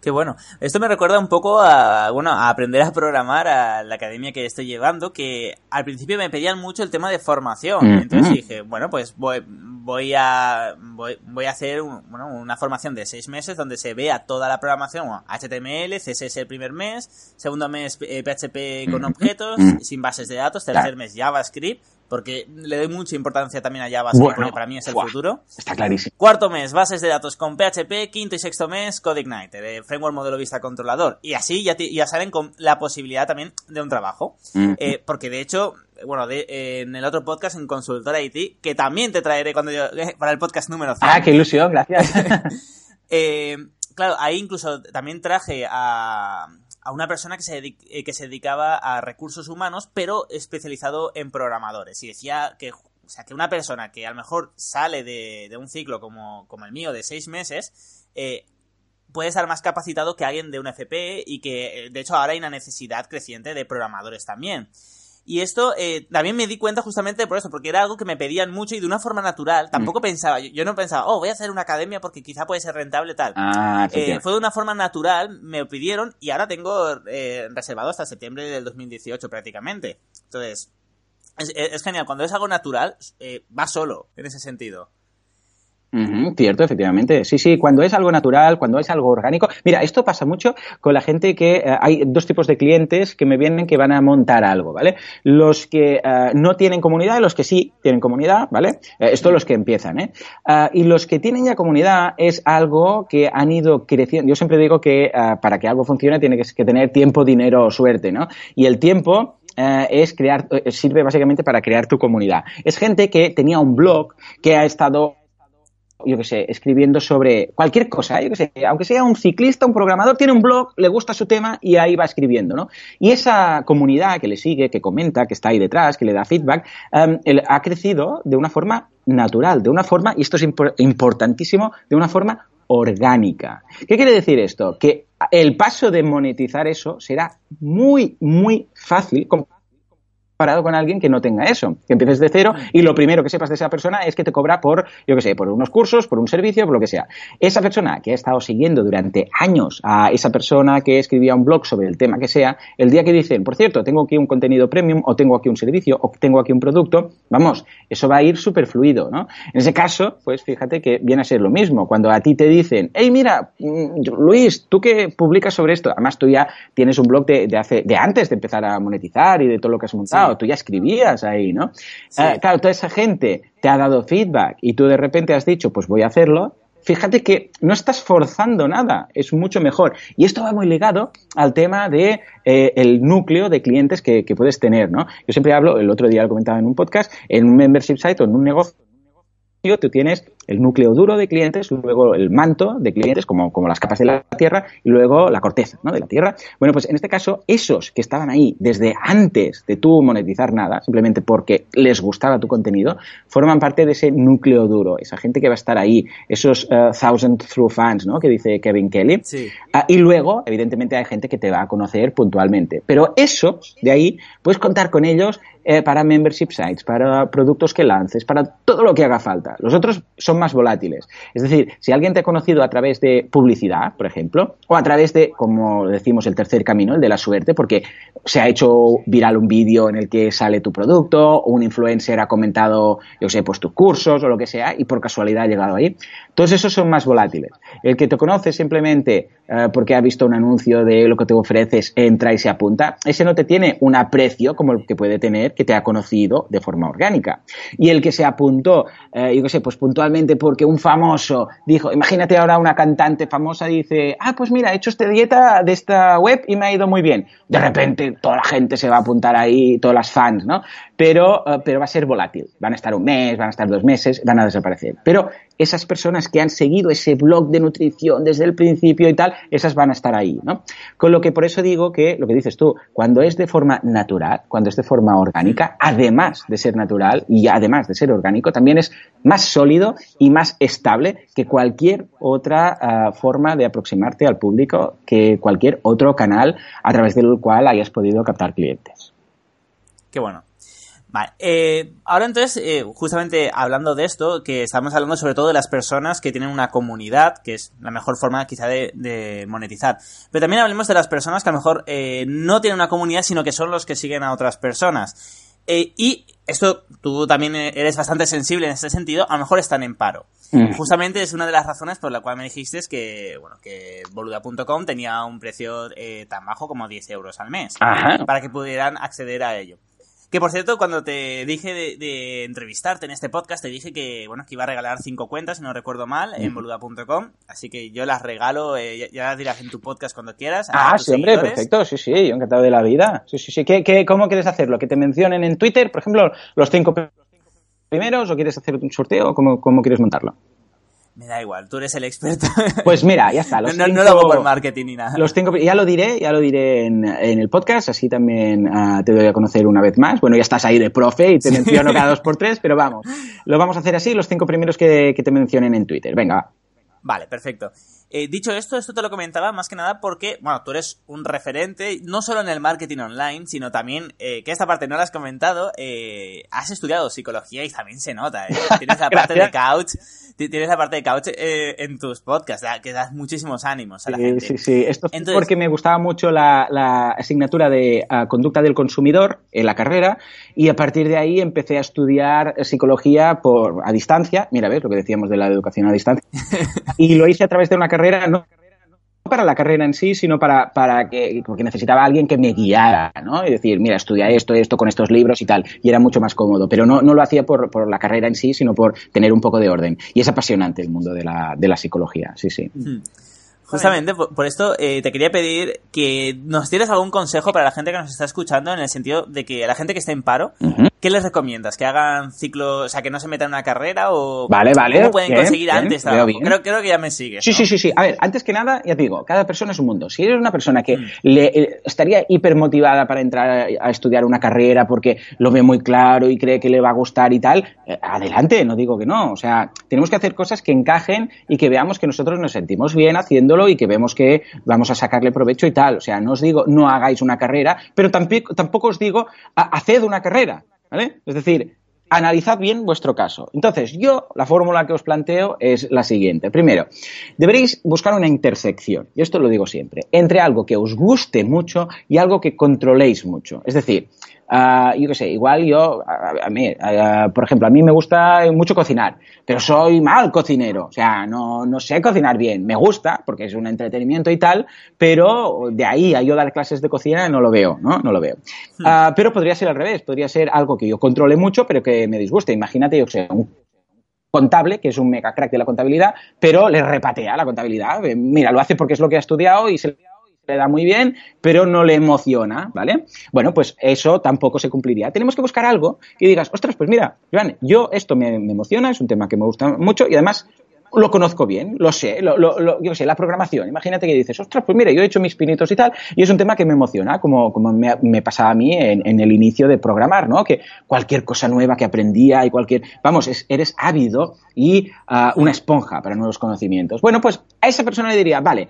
Qué bueno. Esto me recuerda un poco a, bueno, a aprender a programar a la academia que estoy llevando, que al principio me pedían mucho el tema de formación. Mm -hmm. Entonces dije, bueno, pues voy, voy a, voy, voy a hacer un, bueno, una formación de seis meses donde se vea toda la programación, bueno, HTML, CSS el primer mes, segundo mes eh, PHP con objetos, mm -hmm. sin bases de datos, tercer mes JavaScript, porque le doy mucha importancia también a bueno, porque para mí es el wow, futuro. Está clarísimo. Cuarto mes, bases de datos con PHP, quinto y sexto mes, CodeIgniter, de Framework Modelo Vista Controlador. Y así ya, ya salen con la posibilidad también de un trabajo. Mm -hmm. eh, porque de hecho, bueno, de, eh, en el otro podcast, en Consultora IT, que también te traeré cuando yo, eh, para el podcast número 5. Ah, qué ilusión, gracias. <laughs> Eh, claro, ahí incluso también traje a a una persona que se, eh, que se dedicaba a recursos humanos, pero especializado en programadores. Y decía que, o sea, que una persona que a lo mejor sale de, de un ciclo como, como, el mío de seis meses, eh, puede estar más capacitado que alguien de un FP y que, de hecho, ahora hay una necesidad creciente de programadores también. Y esto eh, también me di cuenta justamente por eso, porque era algo que me pedían mucho y de una forma natural. Tampoco mm. pensaba, yo, yo, no pensaba, oh, voy a hacer una academia porque quizá puede ser rentable tal. Ah, eh, fue de una forma natural, me lo pidieron y ahora tengo eh, reservado hasta septiembre del 2018 prácticamente. Entonces, es, es genial. Cuando es algo natural, eh, va solo en ese sentido. Uh -huh, cierto, efectivamente. Sí, sí, cuando es algo natural, cuando es algo orgánico. Mira, esto pasa mucho con la gente que eh, hay dos tipos de clientes que me vienen que van a montar algo, ¿vale? Los que eh, no tienen comunidad y los que sí tienen comunidad, ¿vale? Eh, esto los que empiezan, ¿eh? Uh, y los que tienen ya comunidad es algo que han ido creciendo. Yo siempre digo que uh, para que algo funcione tiene que, que tener tiempo, dinero o suerte, ¿no? Y el tiempo Uh, es crear, uh, sirve básicamente para crear tu comunidad. Es gente que tenía un blog, que ha estado yo qué sé, escribiendo sobre cualquier cosa, yo qué sé, aunque sea un ciclista, un programador, tiene un blog, le gusta su tema y ahí va escribiendo, ¿no? Y esa comunidad que le sigue, que comenta, que está ahí detrás, que le da feedback, um, ha crecido de una forma natural, de una forma, y esto es impor importantísimo, de una forma orgánica. ¿Qué quiere decir esto? Que el paso de monetizar eso será muy, muy fácil con alguien que no tenga eso, que empieces de cero y lo primero que sepas de esa persona es que te cobra por, yo que sé, por unos cursos, por un servicio, por lo que sea. Esa persona que ha estado siguiendo durante años a esa persona que escribía un blog sobre el tema que sea, el día que dicen, por cierto, tengo aquí un contenido premium o tengo aquí un servicio o tengo aquí un producto, vamos, eso va a ir súper fluido, ¿no? En ese caso, pues fíjate que viene a ser lo mismo. Cuando a ti te dicen, hey, mira, Luis, tú que publicas sobre esto, además tú ya tienes un blog de, hace, de antes de empezar a monetizar y de todo lo que has montado. Tú ya escribías ahí, ¿no? Sí. Uh, claro, toda esa gente te ha dado feedback y tú de repente has dicho, pues voy a hacerlo, fíjate que no estás forzando nada, es mucho mejor. Y esto va muy ligado al tema de eh, el núcleo de clientes que, que, puedes tener, ¿no? Yo siempre hablo, el otro día lo comentaba en un podcast, en un membership site o en un negocio tú tienes el núcleo duro de clientes, luego el manto de clientes, como, como las capas de la Tierra, y luego la corteza ¿no? de la Tierra. Bueno, pues en este caso, esos que estaban ahí desde antes de tú monetizar nada, simplemente porque les gustaba tu contenido, forman parte de ese núcleo duro, esa gente que va a estar ahí, esos uh, thousand through fans, ¿no? Que dice Kevin Kelly. Sí. Ah, y luego, evidentemente, hay gente que te va a conocer puntualmente. Pero eso, de ahí, puedes contar con ellos eh, para membership sites, para productos que lances, para todo lo que haga falta. Los otros son más volátiles. Es decir, si alguien te ha conocido a través de publicidad, por ejemplo, o a través de, como decimos, el tercer camino, el de la suerte, porque se ha hecho viral un vídeo en el que sale tu producto, o un influencer ha comentado, yo sé, pues tus cursos o lo que sea, y por casualidad ha llegado ahí. Todos esos son más volátiles. El que te conoce simplemente eh, porque ha visto un anuncio de lo que te ofreces, entra y se apunta, ese no te tiene un aprecio como el que puede tener que te ha conocido de forma orgánica. Y el que se apuntó, eh, yo qué sé, pues puntualmente porque un famoso dijo, imagínate ahora una cantante famosa dice, ah, pues mira, he hecho esta dieta de esta web y me ha ido muy bien. De repente toda la gente se va a apuntar ahí, todas las fans, ¿no? Pero, eh, pero va a ser volátil. Van a estar un mes, van a estar dos meses, van a desaparecer. Pero esas personas que han seguido ese blog de nutrición desde el principio y tal, esas van a estar ahí, ¿no? Con lo que por eso digo que, lo que dices tú, cuando es de forma natural, cuando es de forma orgánica, además de ser natural y además de ser orgánico, también es más sólido y más estable que cualquier otra uh, forma de aproximarte al público, que cualquier otro canal a través del cual hayas podido captar clientes. Qué bueno. Vale, eh, ahora entonces, eh, justamente hablando de esto, que estamos hablando sobre todo de las personas que tienen una comunidad, que es la mejor forma quizá de, de monetizar. Pero también hablemos de las personas que a lo mejor eh, no tienen una comunidad, sino que son los que siguen a otras personas. Eh, y esto, tú también eres bastante sensible en este sentido, a lo mejor están en paro. Mm. Justamente es una de las razones por la cual me dijiste que, bueno, que boluda.com tenía un precio eh, tan bajo como 10 euros al mes. Ajá. Para que pudieran acceder a ello. Que por cierto, cuando te dije de, de, entrevistarte en este podcast, te dije que, bueno, que iba a regalar cinco cuentas, si no recuerdo mal, en boluda.com. Así que yo las regalo, eh, ya, ya, las dirás en tu podcast cuando quieras. Ah, sí, hombre, perfecto. Sí, sí, yo encantado de la vida. Sí, sí, sí. ¿Qué, qué, ¿Cómo quieres hacerlo? ¿Que te mencionen en Twitter, por ejemplo, los cinco primeros? ¿O quieres hacer un sorteo? ¿Cómo, cómo quieres montarlo? Me da igual, tú eres el <laughs> experto. Pues mira, ya está. no, cinco, no, lo hago por marketing ni nada. Los cinco, ya lo diré, ya lo diré en, en el podcast, así también uh, te doy a conocer una vez más. Bueno, ya estás ahí de profe y te menciono cada dos por tres, pero vamos, <laughs> lo vamos a hacer así, los cinco primeros que, que te mencionen en Twitter. Venga, va. Vale, perfecto. Eh, dicho esto, esto te lo comentaba más que nada porque, bueno, tú eres un referente, no solo en el marketing online, sino también, eh, que esta parte no la has comentado, eh, has estudiado psicología y también se nota, ¿eh? <laughs> Tienes la parte de couch, tienes la parte de couch en tus podcasts, que das muchísimos ánimos a la sí, gente. Sí, sí, esto es Entonces, porque me gustaba mucho la, la asignatura de uh, conducta del consumidor en la carrera y a partir de ahí empecé a estudiar psicología por, a distancia, mira, ves lo que decíamos de la educación a distancia, <laughs> y lo hice a través de una carrera no para la carrera en sí, sino para, para que, porque necesitaba alguien que me guiara, ¿no? Y decir, mira, estudia esto, esto con estos libros y tal. Y era mucho más cómodo. Pero no, no lo hacía por, por la carrera en sí, sino por tener un poco de orden. Y es apasionante el mundo de la, de la psicología, sí, sí. Hmm. Justamente por, por esto eh, te quería pedir que nos dieras algún consejo para la gente que nos está escuchando en el sentido de que a la gente que está en paro, uh -huh. ¿qué les recomiendas? ¿Que hagan ciclos, o sea, que no se metan en una carrera o vale, vale, cómo pueden bien, conseguir bien, antes trabajo? Creo, creo que ya me sigues. Sí, ¿no? sí, sí, sí. A ver, antes que nada, ya te digo, cada persona es un mundo. Si eres una persona que mm. le, eh, estaría hipermotivada para entrar a, a, estudiar una carrera porque lo ve muy claro y cree que le va a gustar y tal, eh, adelante, no digo que no. O sea, tenemos que hacer cosas que encajen y que veamos que nosotros nos sentimos bien haciéndolo y que vemos que vamos a sacarle provecho y tal. O sea, no os digo no hagáis una carrera, pero tampoco, tampoco os digo haced una carrera, ¿vale? Es decir, analizad bien vuestro caso. Entonces, yo, la fórmula que os planteo es la siguiente. Primero, deberéis buscar una intersección, y esto lo digo siempre, entre algo que os guste mucho y algo que controléis mucho. Es decir, Uh, yo qué sé, igual yo, a, a mí, uh, por ejemplo, a mí me gusta mucho cocinar, pero soy mal cocinero, o sea, no, no sé cocinar bien, me gusta porque es un entretenimiento y tal, pero de ahí a yo dar clases de cocina no lo veo, ¿no? No lo veo. Uh, pero podría ser al revés, podría ser algo que yo controle mucho, pero que me disguste. Imagínate, yo que sé, un contable, que es un mega crack de la contabilidad, pero le repatea la contabilidad. Mira, lo hace porque es lo que ha estudiado y se le da muy bien, pero no le emociona, ¿vale? Bueno, pues eso tampoco se cumpliría. Tenemos que buscar algo que digas, ostras, pues mira, Joan, yo esto me, emociona, es un tema que me gusta mucho y además lo conozco bien, lo sé, lo, lo, yo sé, la programación. Imagínate que dices, ostras, pues mira, yo he hecho mis pinitos y tal, y es un tema que me emociona, como, como me, pasaba a mí en, el inicio de programar, ¿no? Que cualquier cosa nueva que aprendía y cualquier, vamos, es, eres ávido y uh, una esponja para nuevos conocimientos. Bueno, pues a esa persona le diría, vale,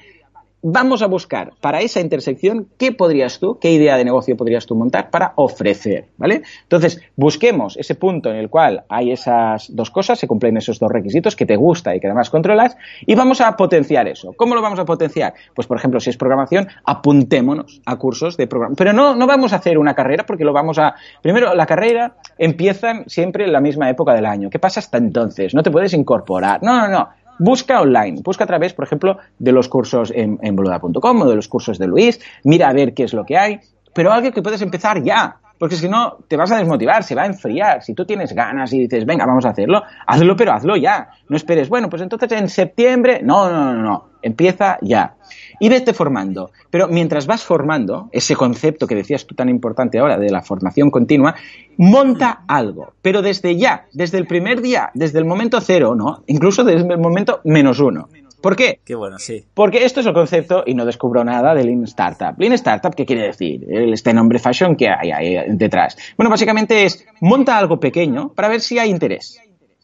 vamos a buscar para esa intersección qué podrías tú, qué idea de negocio podrías tú montar para ofrecer, ¿vale? Entonces, busquemos ese punto en el cual hay esas dos cosas, se cumplen esos dos requisitos que te gusta y que además controlas, y vamos a potenciar eso. ¿Cómo lo vamos a potenciar? Pues, por ejemplo, si es programación, apuntémonos a cursos de programación. Pero no, no vamos a hacer una carrera porque lo vamos a... Primero, la carrera empieza siempre en la misma época del año. ¿Qué pasa hasta entonces? No te puedes incorporar. No, no, no busca online, busca a través, por ejemplo, de los cursos en, en boluda.com o de los cursos de Luis, mira a ver qué es lo que hay, pero algo que puedes empezar ya, porque si no te vas a desmotivar, se va a enfriar. Si tú tienes ganas y dices, venga, vamos a hacerlo, hazlo, pero hazlo ya. No esperes, bueno, pues entonces en septiembre, no, no, no, no, empieza ya. Y vete formando. Pero mientras vas formando, ese concepto que decías tú tan importante ahora de la formación continua, monta algo. Pero desde ya, desde el primer día, desde el momento cero, ¿no? Incluso desde el momento menos uno. ¿Por qué? Qué bueno, sí. Porque esto es el concepto, y no descubro nada, de Lean Startup. Lean Startup, ¿qué quiere decir? Este nombre fashion que hay ahí detrás. Bueno, básicamente es monta algo pequeño para ver si hay interés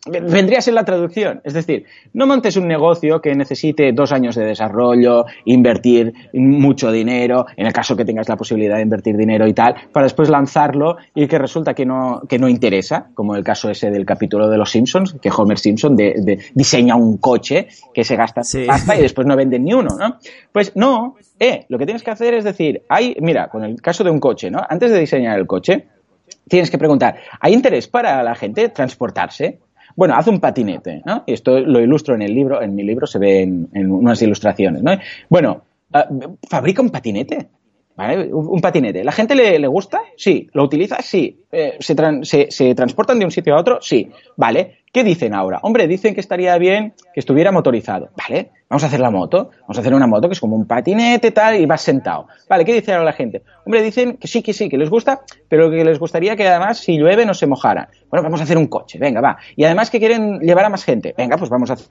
vendría a ser la traducción. Es decir, no montes un negocio que necesite dos años de desarrollo, invertir mucho dinero, en el caso que tengas la posibilidad de invertir dinero y tal, para después lanzarlo y que resulta que no, que no interesa, como el caso ese del capítulo de los Simpsons, que Homer Simpson de, de, diseña un coche que se gasta sí. y después no venden ni uno, ¿no? Pues no, eh, lo que tienes que hacer es decir, hay, mira, con el caso de un coche, ¿no? Antes de diseñar el coche, tienes que preguntar, ¿hay interés para la gente transportarse? Bueno, haz un patinete, ¿no? Y esto lo ilustro en el libro, en mi libro se ve en, unas ilustraciones, ¿no? Bueno, uh, fabrica un patinete. ¿Vale? Un patinete. ¿La gente le, le gusta? Sí. ¿Lo utiliza? Sí. Eh, ¿se, se, ¿Se transportan de un sitio a otro? Sí. Vale. ¿Qué dicen ahora? Hombre, dicen que estaría bien que estuviera motorizado. Vale, vamos a hacer la moto. Vamos a hacer una moto que es como un patinete tal y vas sentado. Vale, ¿qué dice ahora la gente? Hombre, dicen que sí, que sí, que les gusta, pero que les gustaría que además si llueve no se mojaran. Bueno, vamos a hacer un coche, venga, va. Y además que quieren llevar a más gente. Venga, pues vamos a hacer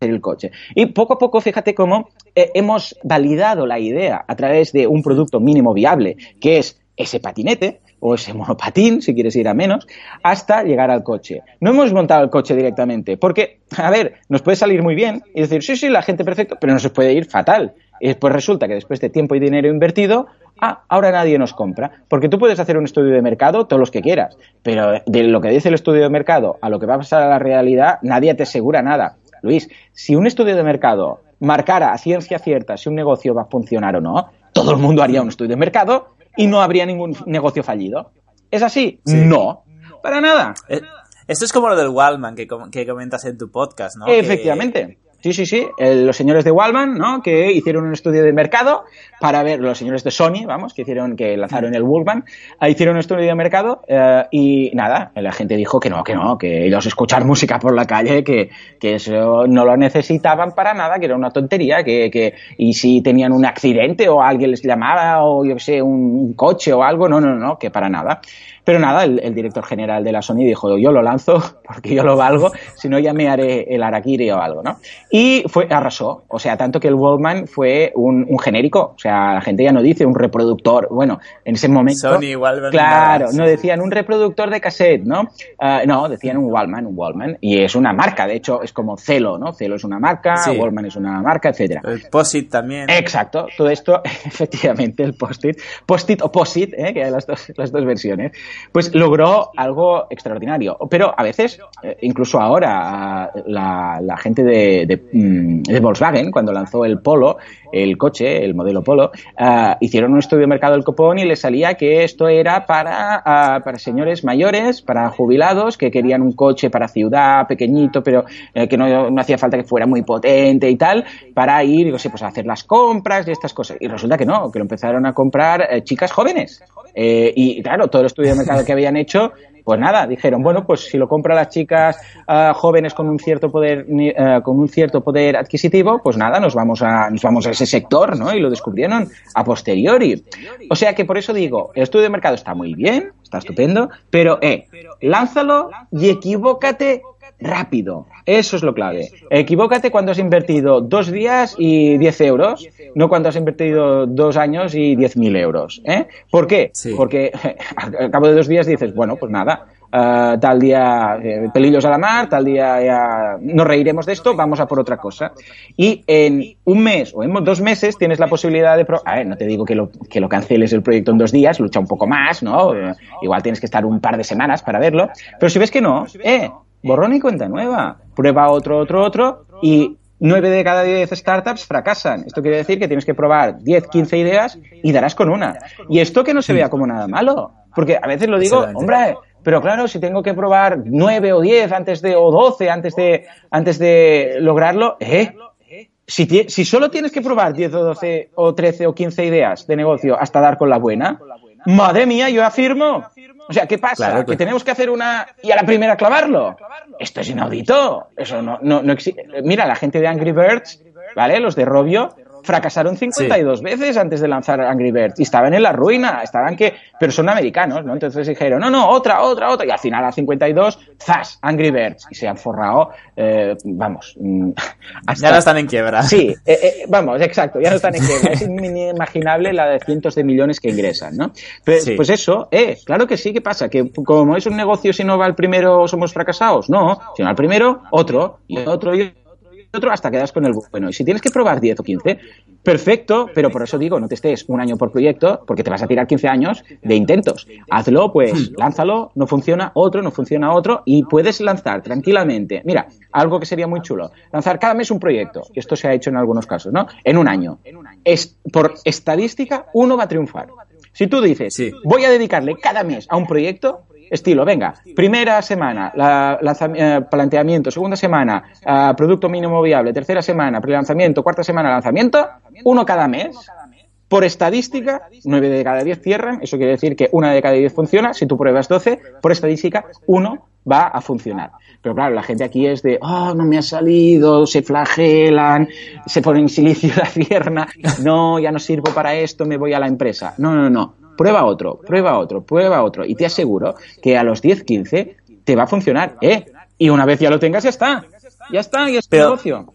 el coche. Y poco a poco, fíjate cómo eh, hemos validado la idea a través de un producto mínimo viable, que es ese patinete, o ese monopatín, si quieres ir a menos, hasta llegar al coche. No hemos montado el coche directamente, porque, a ver, nos puede salir muy bien y decir, sí, sí, la gente perfecto, pero nos puede ir fatal. Y después resulta que después de tiempo y dinero invertido, ah, ahora nadie nos compra. Porque tú puedes hacer un estudio de mercado todos los que quieras, pero de lo que dice el estudio de mercado a lo que va a pasar a la realidad, nadie te asegura nada. Luis, si un estudio de mercado marcara a ciencia cierta si un negocio va a funcionar o no, todo el mundo haría un estudio de mercado y no habría ningún negocio fallido. ¿Es así? Sí. No, para nada. Eh, esto es como lo del Wallman que, que comentas en tu podcast, ¿no? Efectivamente. Que... Sí, sí, sí. El, los señores de Wallman, ¿no? Que hicieron un estudio de mercado para ver, los señores de Sony, vamos, que hicieron, que lanzaron el Wallman, hicieron un estudio de mercado eh, y nada, la gente dijo que no, que no, que ellos escuchar música por la calle, que, que eso no lo necesitaban para nada, que era una tontería, que, que y si tenían un accidente o alguien les llamaba o yo qué sé, un, un coche o algo, no, no, no, que para nada. Pero nada, el, el, director general de la Sony dijo, yo lo lanzo <laughs> porque yo lo valgo, si no ya me haré el Arakiri o algo, ¿no? Y fue, arrasó, o sea, tanto que el Walkman fue un, un, genérico, o sea, la gente ya no dice un reproductor, bueno, en ese momento... Sony. Claro, no decían un reproductor de cassette, ¿no? Uh, no, decían un Walkman, un Walkman, y es una marca, de hecho, es como Celo, ¿no? Celo es una marca, sí. Walkman es una marca, etcétera. El Posit también. Exacto, todo esto, <laughs> efectivamente, el Post-it, Post-it o Posit, ¿eh? que hay las dos, las dos versiones pues logró algo extraordinario. Pero a veces, eh, incluso ahora, la, la gente de, de, de, Volkswagen, cuando lanzó el Polo, el coche, el modelo Polo, uh, hicieron un estudio de mercado del copón y les salía que esto era para, uh, para señores mayores, para jubilados, que querían un coche para ciudad, pequeñito, pero eh, que no, no, hacía falta que fuera muy potente y tal, para ir, no sé, pues a hacer las compras y estas cosas. Y resulta que no, que lo empezaron a comprar eh, chicas jóvenes. Eh, y claro, todo el estudio de mercado que habían hecho Pues nada, dijeron, bueno, pues si lo compran las chicas uh, jóvenes con un cierto poder uh, con un cierto poder adquisitivo, pues nada, nos vamos a nos vamos a ese sector, ¿no? Y lo descubrieron a posteriori. O sea que por eso digo, el estudio de mercado está muy bien, está estupendo, pero eh, lánzalo y equivócate rápido. Eso es lo clave. Equivócate cuando has invertido dos días y 10 euros, no cuando has invertido dos años y 10.000 euros. ¿eh? ¿Por qué? Sí. Porque <laughs> al cabo de dos días dices, bueno, pues nada, Uh, tal día eh, pelillos a la mar, tal día ya nos reiremos de esto, vamos a por otra cosa. Y en un mes o en dos meses tienes la posibilidad de... Pro a ver, no te digo que lo, que lo canceles el proyecto en dos días, lucha un poco más, ¿no? Eh, igual tienes que estar un par de semanas para verlo, pero si ves que no, eh, borrón y cuenta nueva. Prueba otro, otro, otro y nueve de cada diez startups fracasan. Esto quiere decir que tienes que probar 10, 15 ideas y darás con una. Y esto que no se vea como nada malo. Porque a veces lo digo, hombre, pero claro, si tengo que probar nueve o diez antes de, o doce antes de, antes de lograrlo, ¿eh? Si, si solo tienes que probar diez o doce o trece o quince ideas de negocio hasta dar con la buena, madre mía, yo afirmo. O sea, ¿qué pasa? ¿Que tenemos que hacer una y a la primera clavarlo? Esto es inaudito. Eso no, no, no existe. Mira, la gente de Angry Birds, ¿vale? Los de Robio, fracasaron 52 sí. veces antes de lanzar Angry Birds y estaban en la ruina, estaban que, pero son americanos, ¿no? Entonces dijeron, no, no, otra, otra, otra, y al final a 52, ¡zas! Angry Birds, y se han forrado, eh, vamos. <laughs> Hasta... Ya no están en quiebra. Sí, eh, eh, <laughs> vamos, exacto, ya no están en quiebra. es inimaginable la de cientos de millones que ingresan, ¿no? Pues, sí. pues eso, eh, claro que sí, ¿qué pasa? Que como es un negocio, si no va el primero, somos fracasados. No, si no va el primero, otro, y otro, y otro hasta quedas con el bueno. Y si tienes que probar 10 o 15, perfecto, pero por eso digo, no te estés un año por proyecto, porque te vas a tirar 15 años de intentos. Hazlo, pues, lánzalo, no funciona, otro, no funciona otro, y puedes lanzar tranquilamente. Mira, algo que sería muy chulo, lanzar cada mes un proyecto, y esto se ha hecho en algunos casos, ¿no? En un año. Es, por estadística, uno va a triunfar. Si tú dices, sí. voy a dedicarle cada mes a un proyecto, estilo, venga, primera semana, la, eh, planteamiento, segunda semana, uh, producto mínimo viable, tercera semana, prelanzamiento, cuarta semana, lanzamiento, uno cada mes. Por estadística, 9 de cada 10 cierran, eso quiere decir que una de cada 10 funciona, si tú pruebas 12, por estadística, uno va a funcionar. Pero claro, la gente aquí es de, oh, no me ha salido, se flagelan, se ponen silicio la <laughs> pierna, no, ya no sirvo para esto, me voy a la empresa. No, no, no prueba otro, prueba otro, prueba otro. Y te aseguro que a los 10, 15 te va a funcionar, ¿eh? Y una vez ya lo tengas, ya está. Ya está, y es pero, negocio.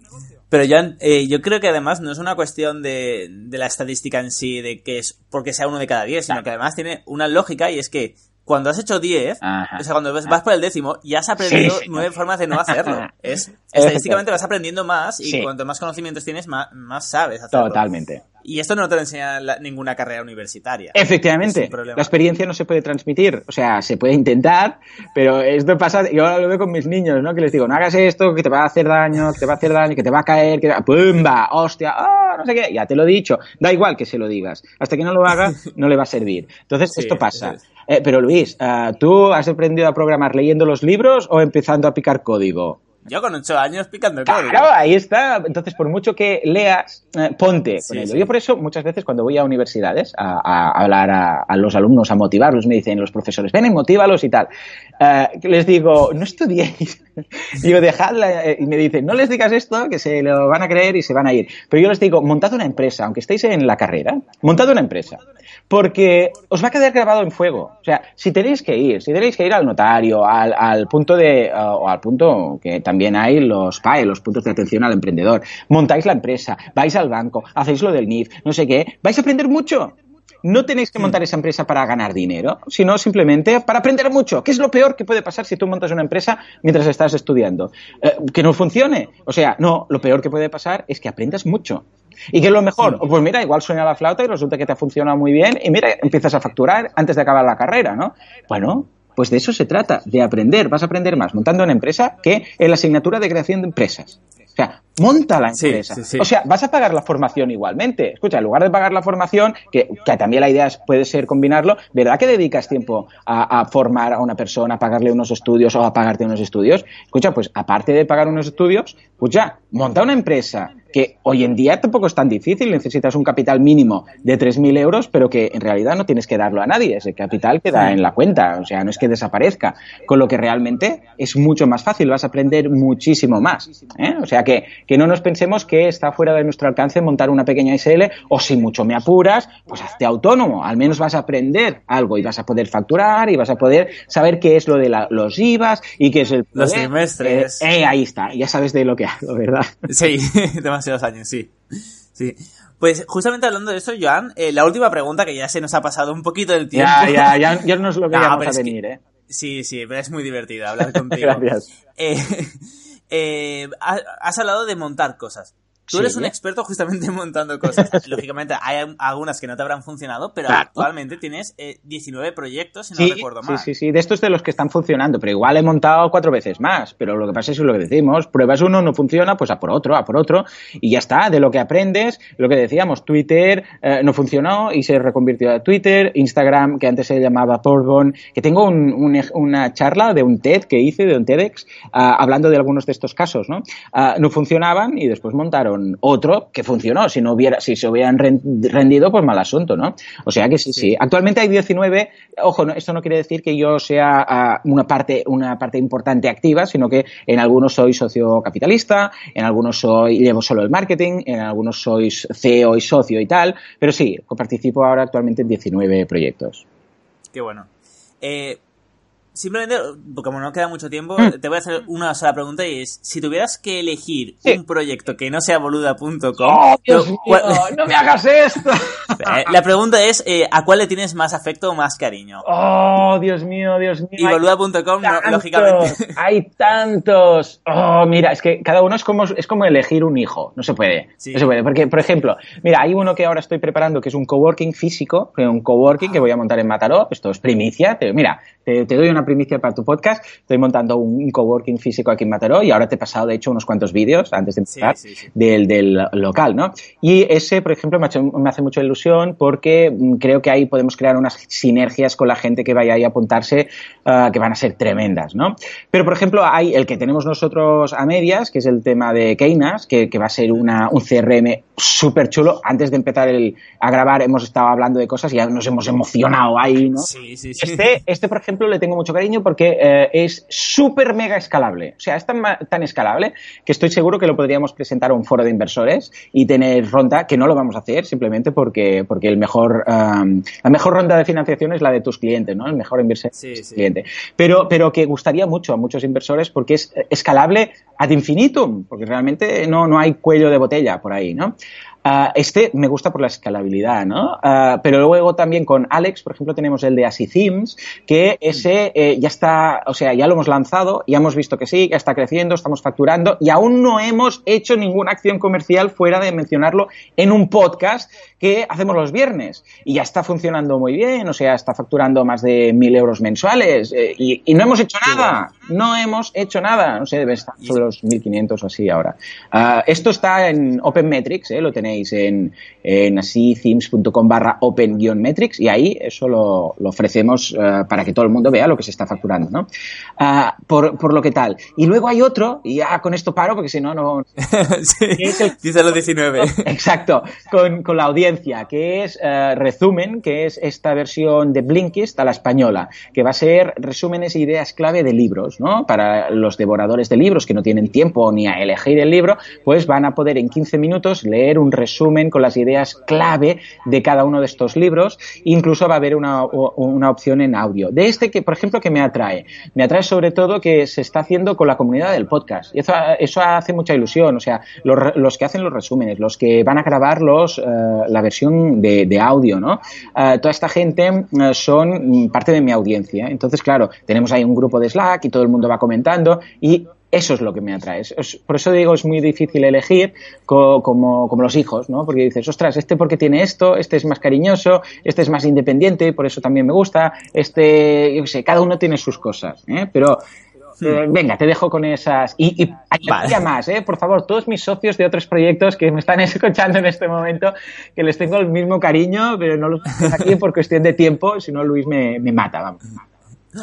Pero ya, eh, yo creo que además no es una cuestión de, de, la estadística en sí, de que es porque sea uno de cada 10, sino que además tiene una lógica y es que cuando has hecho 10, Ajá. o sea, cuando vas por el décimo, ya has aprendido sí. nueve formas de no hacerlo. <laughs> Es, estadísticamente vas aprendiendo más y sí. cuanto más conocimientos tienes, más, más sabes hacerlo. Totalmente. Y esto no te lo enseña la, ninguna carrera universitaria. Efectivamente. La experiencia no se puede transmitir. O sea, se puede intentar, pero esto pasa, yo ahora lo veo con mis niños, ¿no? Que les digo, no hagas esto, que te va a hacer daño, que te va a hacer daño, que te va a caer, que ¡pumba! ¡Hostia! ¡Ah! no sé qué. Ya te lo he dicho. Da igual que se lo digas. Hasta que no lo haga, <laughs> no le va a servir. Entonces, sí, esto pasa. Eh, pero Luis, uh, ¿tú has aprendido a programar leyendo los libros o empezando a picar código? Yo con ocho años picando código. Claro, ahí está. Entonces, por mucho que leas, eh, ponte sí, con ello. Sí. Yo por eso muchas veces cuando voy a universidades a, a hablar a, a, los alumnos, a motivarlos, me dicen los profesores, ven y motívalos y tal. Uh, les digo, no estudiéis. <laughs> digo, dejadla. Y me dicen, no les digas esto, que se lo van a creer y se van a ir. Pero yo les digo, montad una empresa, aunque estéis en la carrera, montad una empresa porque os va a quedar grabado en fuego. O sea, si tenéis que ir, si tenéis que ir al notario, al, al punto de, uh, o al punto que también hay los PAE, los puntos de atención al emprendedor, montáis la empresa, vais al banco, hacéis lo del NIF, no sé qué, vais a aprender mucho. No tenéis que montar esa empresa para ganar dinero, sino simplemente para aprender mucho. ¿Qué es lo peor que puede pasar si tú montas una empresa mientras estás estudiando? Eh, que no funcione. O sea, no, lo peor que puede pasar es que aprendas mucho. ¿Y qué es lo mejor? Pues mira, igual suena la flauta y resulta que te ha funcionado muy bien y mira, empiezas a facturar antes de acabar la carrera, ¿no? Bueno, pues de eso se trata, de aprender. Vas a aprender más montando una empresa que en la asignatura de creación de empresas. O sea, monta la empresa. Sí, sí, sí. O sea, vas a pagar la formación igualmente. Escucha, en lugar de pagar la formación, que, que también la idea es, puede ser combinarlo, ¿verdad que dedicas tiempo a, a, formar a una persona, a pagarle unos estudios o a pagarte unos estudios? Escucha, pues aparte de pagar unos estudios, escucha, monta una empresa, que hoy en día tampoco es tan difícil, necesitas un capital mínimo de 3.000 euros, pero que en realidad no tienes que darlo a nadie, ese capital queda en la cuenta, o sea, no es que desaparezca, con lo que realmente es mucho más fácil, vas a aprender muchísimo más. ¿eh? O sea, que, que no nos pensemos que está fuera de nuestro alcance montar una pequeña SL o si mucho me apuras, pues hazte autónomo, al menos vas a aprender algo y vas a poder facturar y vas a poder saber qué es lo de los IVAs y qué es el... Los trimestres. Eh, eh, ahí está, ya sabes de lo que hablo, ¿verdad? Sí, <laughs> demasiados años, sí. Sí. Pues justamente hablando de eso, Joan, eh, la última pregunta que ya se nos ha pasado un poquito del tiempo. Ya, ya, ya, nos lo <laughs> veíamos a venir, ¿eh? Sí, sí, pero es muy divertido hablar contigo. <laughs> Gracias. Eh, <laughs> eh, has hablado de montar cosas. Tú eres un experto justamente montando cosas. <laughs> Lógicamente hay algunas que no te habrán funcionado, pero actualmente tienes 19 eh, proyectos, si no recuerdo mal. Sí, sí, sí. De estos de los que están funcionando, pero igual he montado cuatro veces más. Pero lo que pasa es lo que decimos, pruebas uno, no funciona, pues a por otro, a por otro. Y ya está, de lo que aprendes, lo que decíamos, Twitter eh, no funcionó y se reconvirtió a Twitter, Instagram, que antes se llamaba Porbon, que tengo una charla de un TED que hice, de un TEDx, ah, hablando de algunos de estos casos, ¿no? Ah, no funcionaban y después montaron otro que funcionó. Si no hubiera, si se hubieran rendido, pues mal asunto, ¿no? O sea que sí, sí. Actualmente hay 19. Ojo, no, esto no quiere decir que yo sea ah, una parte, una parte importante activa, sino que en algunos soy socio capitalista, en algunos soy, llevo solo el marketing, en algunos soy CEO y socio y tal. Pero sí, participo ahora actualmente en 19 proyectos. Qué bueno. Eh, Simplemente, como no queda mucho tiempo, mm. te voy a hacer una sola pregunta y es, si tuvieras que elegir un proyecto que no sea boluda.com... ¡Oh, Dios mío! ¡No me hagas esto! <laughs> Eh, la pregunta es, eh, ¿a cuál le tienes más afecto o más cariño? ¡Oh, Dios mío, Dios mío! Y boluda.com, lógicamente. <laughs> ¡Hay tantos! ¡Oh, mira, es que cada uno es como, es como elegir un hijo. No se puede. No se puede. Porque, por ejemplo, mira, hay uno que ahora estoy preparando que es un coworking físico, un coworking que voy a montar en Mataró. Esto es primicia. mira, te, te doy una primicia para tu podcast. Estoy montando un, coworking físico aquí en Mataró y ahora te he pasado, de hecho, unos cuantos vídeos antes de empezar Del, del, local, ¿no? Y ese, por ejemplo, me, hace mucha ilusión porque mm, creo que ahí podemos crear unas sinergias con la gente que vaya ahí a apuntarse ah, que van a ser tremendas, ¿no? Pero, por ejemplo, hay el que tenemos nosotros a medias, que es el tema de Keynas, que, que va a ser una, un CRM súper chulo. Antes de empezar el, a grabar hemos estado hablando de cosas y ya nos hemos emocionado ahí, ¿no? Sí, sí, sí. Este, este, por ejemplo, le tengo mucho cariño porque eh, es súper mega escalable. O sea, es tan, tan, escalable que estoy seguro que lo podríamos presentar a un foro de inversores y tener ronda, que no lo vamos a hacer simplemente porque, porque el mejor, um, la mejor ronda de financiación es la de tus clientes, ¿no? El mejor inversor sí, sí. cliente. Pero, pero que gustaría mucho a muchos inversores porque es escalable ad infinitum, porque realmente no, no hay cuello de botella por ahí, ¿no? Uh, este me gusta por la escalabilidad, ¿no? Uh, pero luego también con Alex, por ejemplo, tenemos el de Themes, que ese eh, ya está, o sea, ya lo hemos lanzado, ya hemos visto que sí, ya está creciendo, estamos facturando y aún no hemos hecho ninguna acción comercial fuera de mencionarlo en un podcast que hacemos los viernes y ya está funcionando muy bien, o sea, está facturando más de mil euros mensuales eh, y, y, no hemos hecho nada, no hemos hecho nada, no sé, debe estar sobre los 1500 o así ahora. Uh, esto está en OpenMetrics, ¿eh? lo tenéis en, en así themes.com barra open-metrics y ahí eso lo, ofrecemos eh, para que todo el mundo vea lo que se está facturando, ¿no? Ah, por, por, lo que tal. Y luego hay otro, y ya con esto paro porque si no, no... <laughs> dice los <laughs> 19. Exacto, con, con, la audiencia, que es uh, Resumen, que es esta versión de Blinkist a la española, que va a ser resúmenes e ideas clave de libros, ¿no? Para los devoradores de libros que no tienen tiempo ni a elegir el libro, pues van a poder en 15 minutos leer un resumen con las ideas clave de cada uno de estos libros. Incluso va a haber una, una opción en audio. De este que, por ejemplo, que me atrae. Me atrae sobre todo que se está haciendo con la comunidad del podcast. Y eso, eso hace mucha ilusión. O sea, los, los que hacen los resúmenes, los que van a grabar uh, la versión de, audio, ¿no? Uh, toda esta gente uh, son parte de mi audiencia. Entonces, claro, tenemos ahí un grupo de Slack y todo el mundo va comentando y eso es lo que me atrae. por eso digo, es muy difícil elegir como, como, los hijos, ¿no? Porque dices, ostras, este porque tiene esto, este es más cariñoso, este es más independiente, por eso también me gusta, este, yo qué sé, cada uno tiene sus cosas, ¿eh? Pero, eh, venga, te dejo con esas. Y, y hay más, ¿eh? Por favor, todos mis socios de otros proyectos que me están <laughs> escuchando en este momento, que les tengo el mismo cariño, pero no los tengo aquí por cuestión de tiempo, si no Luis me, me mata, vamos.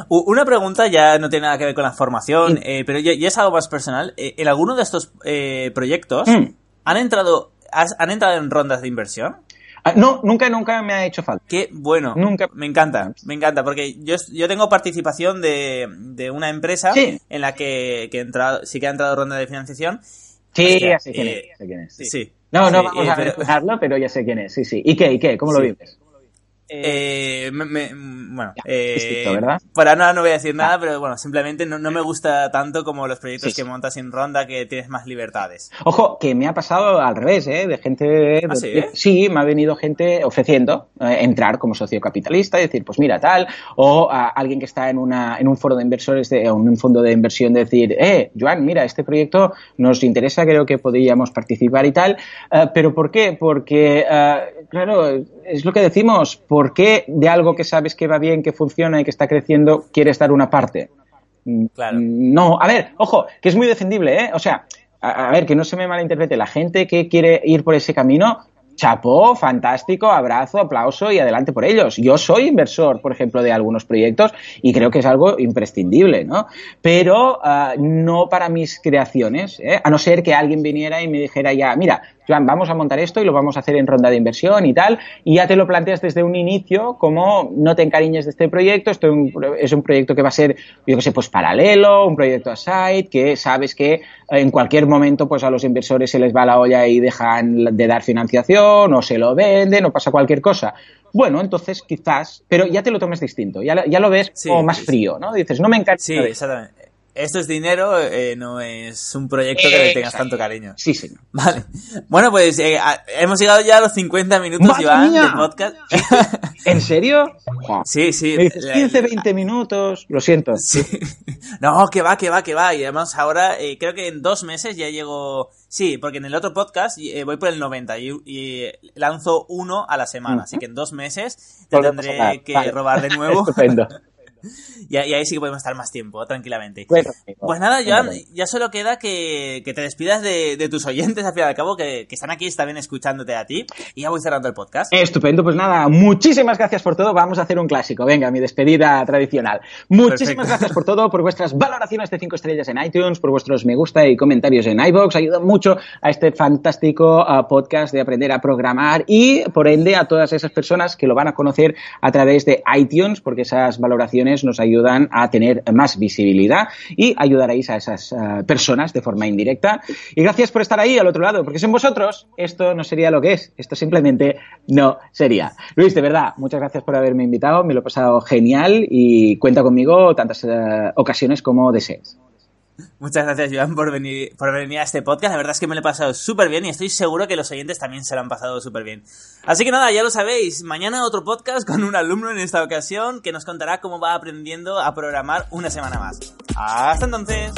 Una pregunta ya no tiene nada que ver con la formación, eh, pero ya, es algo más personal. Eh, ¿En alguno de estos eh, proyectos, mm. ¿Han entrado, ¿Han entrado en rondas de inversión? Ah, no, nunca, nunca me ha hecho falta. Qué bueno. Nunca. Me encanta, me encanta, porque yo, yo tengo participación de, de una empresa en la que, que entrado, sí que ha entrado ronda de financiación. Sí, ya sé quién, es, eh, sé quién es. Sí. No, no vamos a pero... pero ya sé quién es, sí, sí. ¿Y qué? ¿Y qué? ¿Cómo lo vives? Eh, bueno, eh, por ahora no voy a decir nada, pero bueno, simplemente no, me gusta tanto como los proyectos que montas sin ronda, que tienes más libertades. Ojo, que me ha pasado al revés, ¿eh? De gente... ¿Ah, sí? me ha venido gente ofreciendo eh, entrar como socio capitalista y decir, pues mira, tal, o a alguien que está en, una, en un foro de inversores, de, o en un fondo de inversión, decir, eh, Joan, mira, este proyecto nos interesa, creo que podríamos participar y tal, eh, pero ¿por qué? Porque, claro, es lo que decimos, ¿por qué de algo que sabes que va bien, que funciona y que está creciendo, quieres dar una parte? Mm, claro. No, a ver, ojo, que es muy defendible, ¿eh? O sea, a, ver, que no se me malinterprete, la gente que quiere ir por ese camino, chapó, fantástico, abrazo, aplauso y adelante por ellos. Yo soy inversor, por ejemplo, de algunos proyectos y creo que es algo imprescindible, ¿no? Pero ah, no para mis creaciones, ¿eh? a no ser que alguien viniera y me dijera ya, mira, Joan, vamos a montar esto y lo vamos a hacer en ronda de inversión y tal, y ya te lo planteas desde un inicio como no te encariñes de este proyecto, esto es un proyecto que va a ser, yo que sé, pues paralelo, un proyecto a site, que sabes que en cualquier momento pues a los inversores se les va la olla y dejan de dar financiación o se lo venden o pasa cualquier cosa. Bueno, entonces quizás, pero ya te lo tomes distinto, ya, ya lo ves como más frío, ¿no? Dices, no me encanta. Sí, exactamente esto es dinero, eh, no es un proyecto que le tengas tanto cariño. Sí, sí. Vale. Bueno, pues eh, hemos llegado ya a los 50 minutos, Iván, del podcast. ¿En serio? Sí, sí. 15, 20 minutos, lo siento. Sí. <laughs> No, que va, que va, que va. Y además ahora, eh, creo que en dos meses ya llego... Sí, porque en el otro podcast voy por el 90 y, lanzo uno a la semana. Así que en dos meses te tendré que robar de nuevo. <laughs> Estupendo. <laughs> y, ahí sí que podemos estar más tiempo, tranquilamente. pues nada, Joan, ya solo queda que, te despidas de, tus oyentes, al fin y al cabo, que, están aquí, están bien escuchándote a ti. Y ya voy cerrando el podcast. Estupendo, pues nada, muchísimas gracias por todo. Vamos a hacer un clásico. Venga, mi despedida tradicional. Muchísimas gracias por todo, por vuestras valoraciones de 5 estrellas en iTunes, por vuestros me gusta y comentarios en iVoox. Ayuda mucho a este fantástico uh, podcast de aprender a programar y, por ende, a todas esas personas que lo van a conocer a través de iTunes, porque esas valoraciones nos ayudan a tener más visibilidad y ayudaréis a esas eh, personas de forma indirecta. Y gracias por estar ahí al otro lado, porque sin vosotros esto no sería lo que es, esto simplemente no sería. Luis, de verdad, muchas gracias por haberme invitado, me lo he pasado genial y cuenta conmigo tantas eh, ocasiones como desees. <laughs> Muchas gracias, Joan, por venir, por venir a este podcast. La verdad es que me lo he pasado súper bien y estoy seguro que los oyentes también se lo han pasado súper bien. Así que nada, ya lo sabéis. Mañana otro podcast con un alumno en esta ocasión que nos contará cómo va aprendiendo a programar una semana más. Hasta entonces.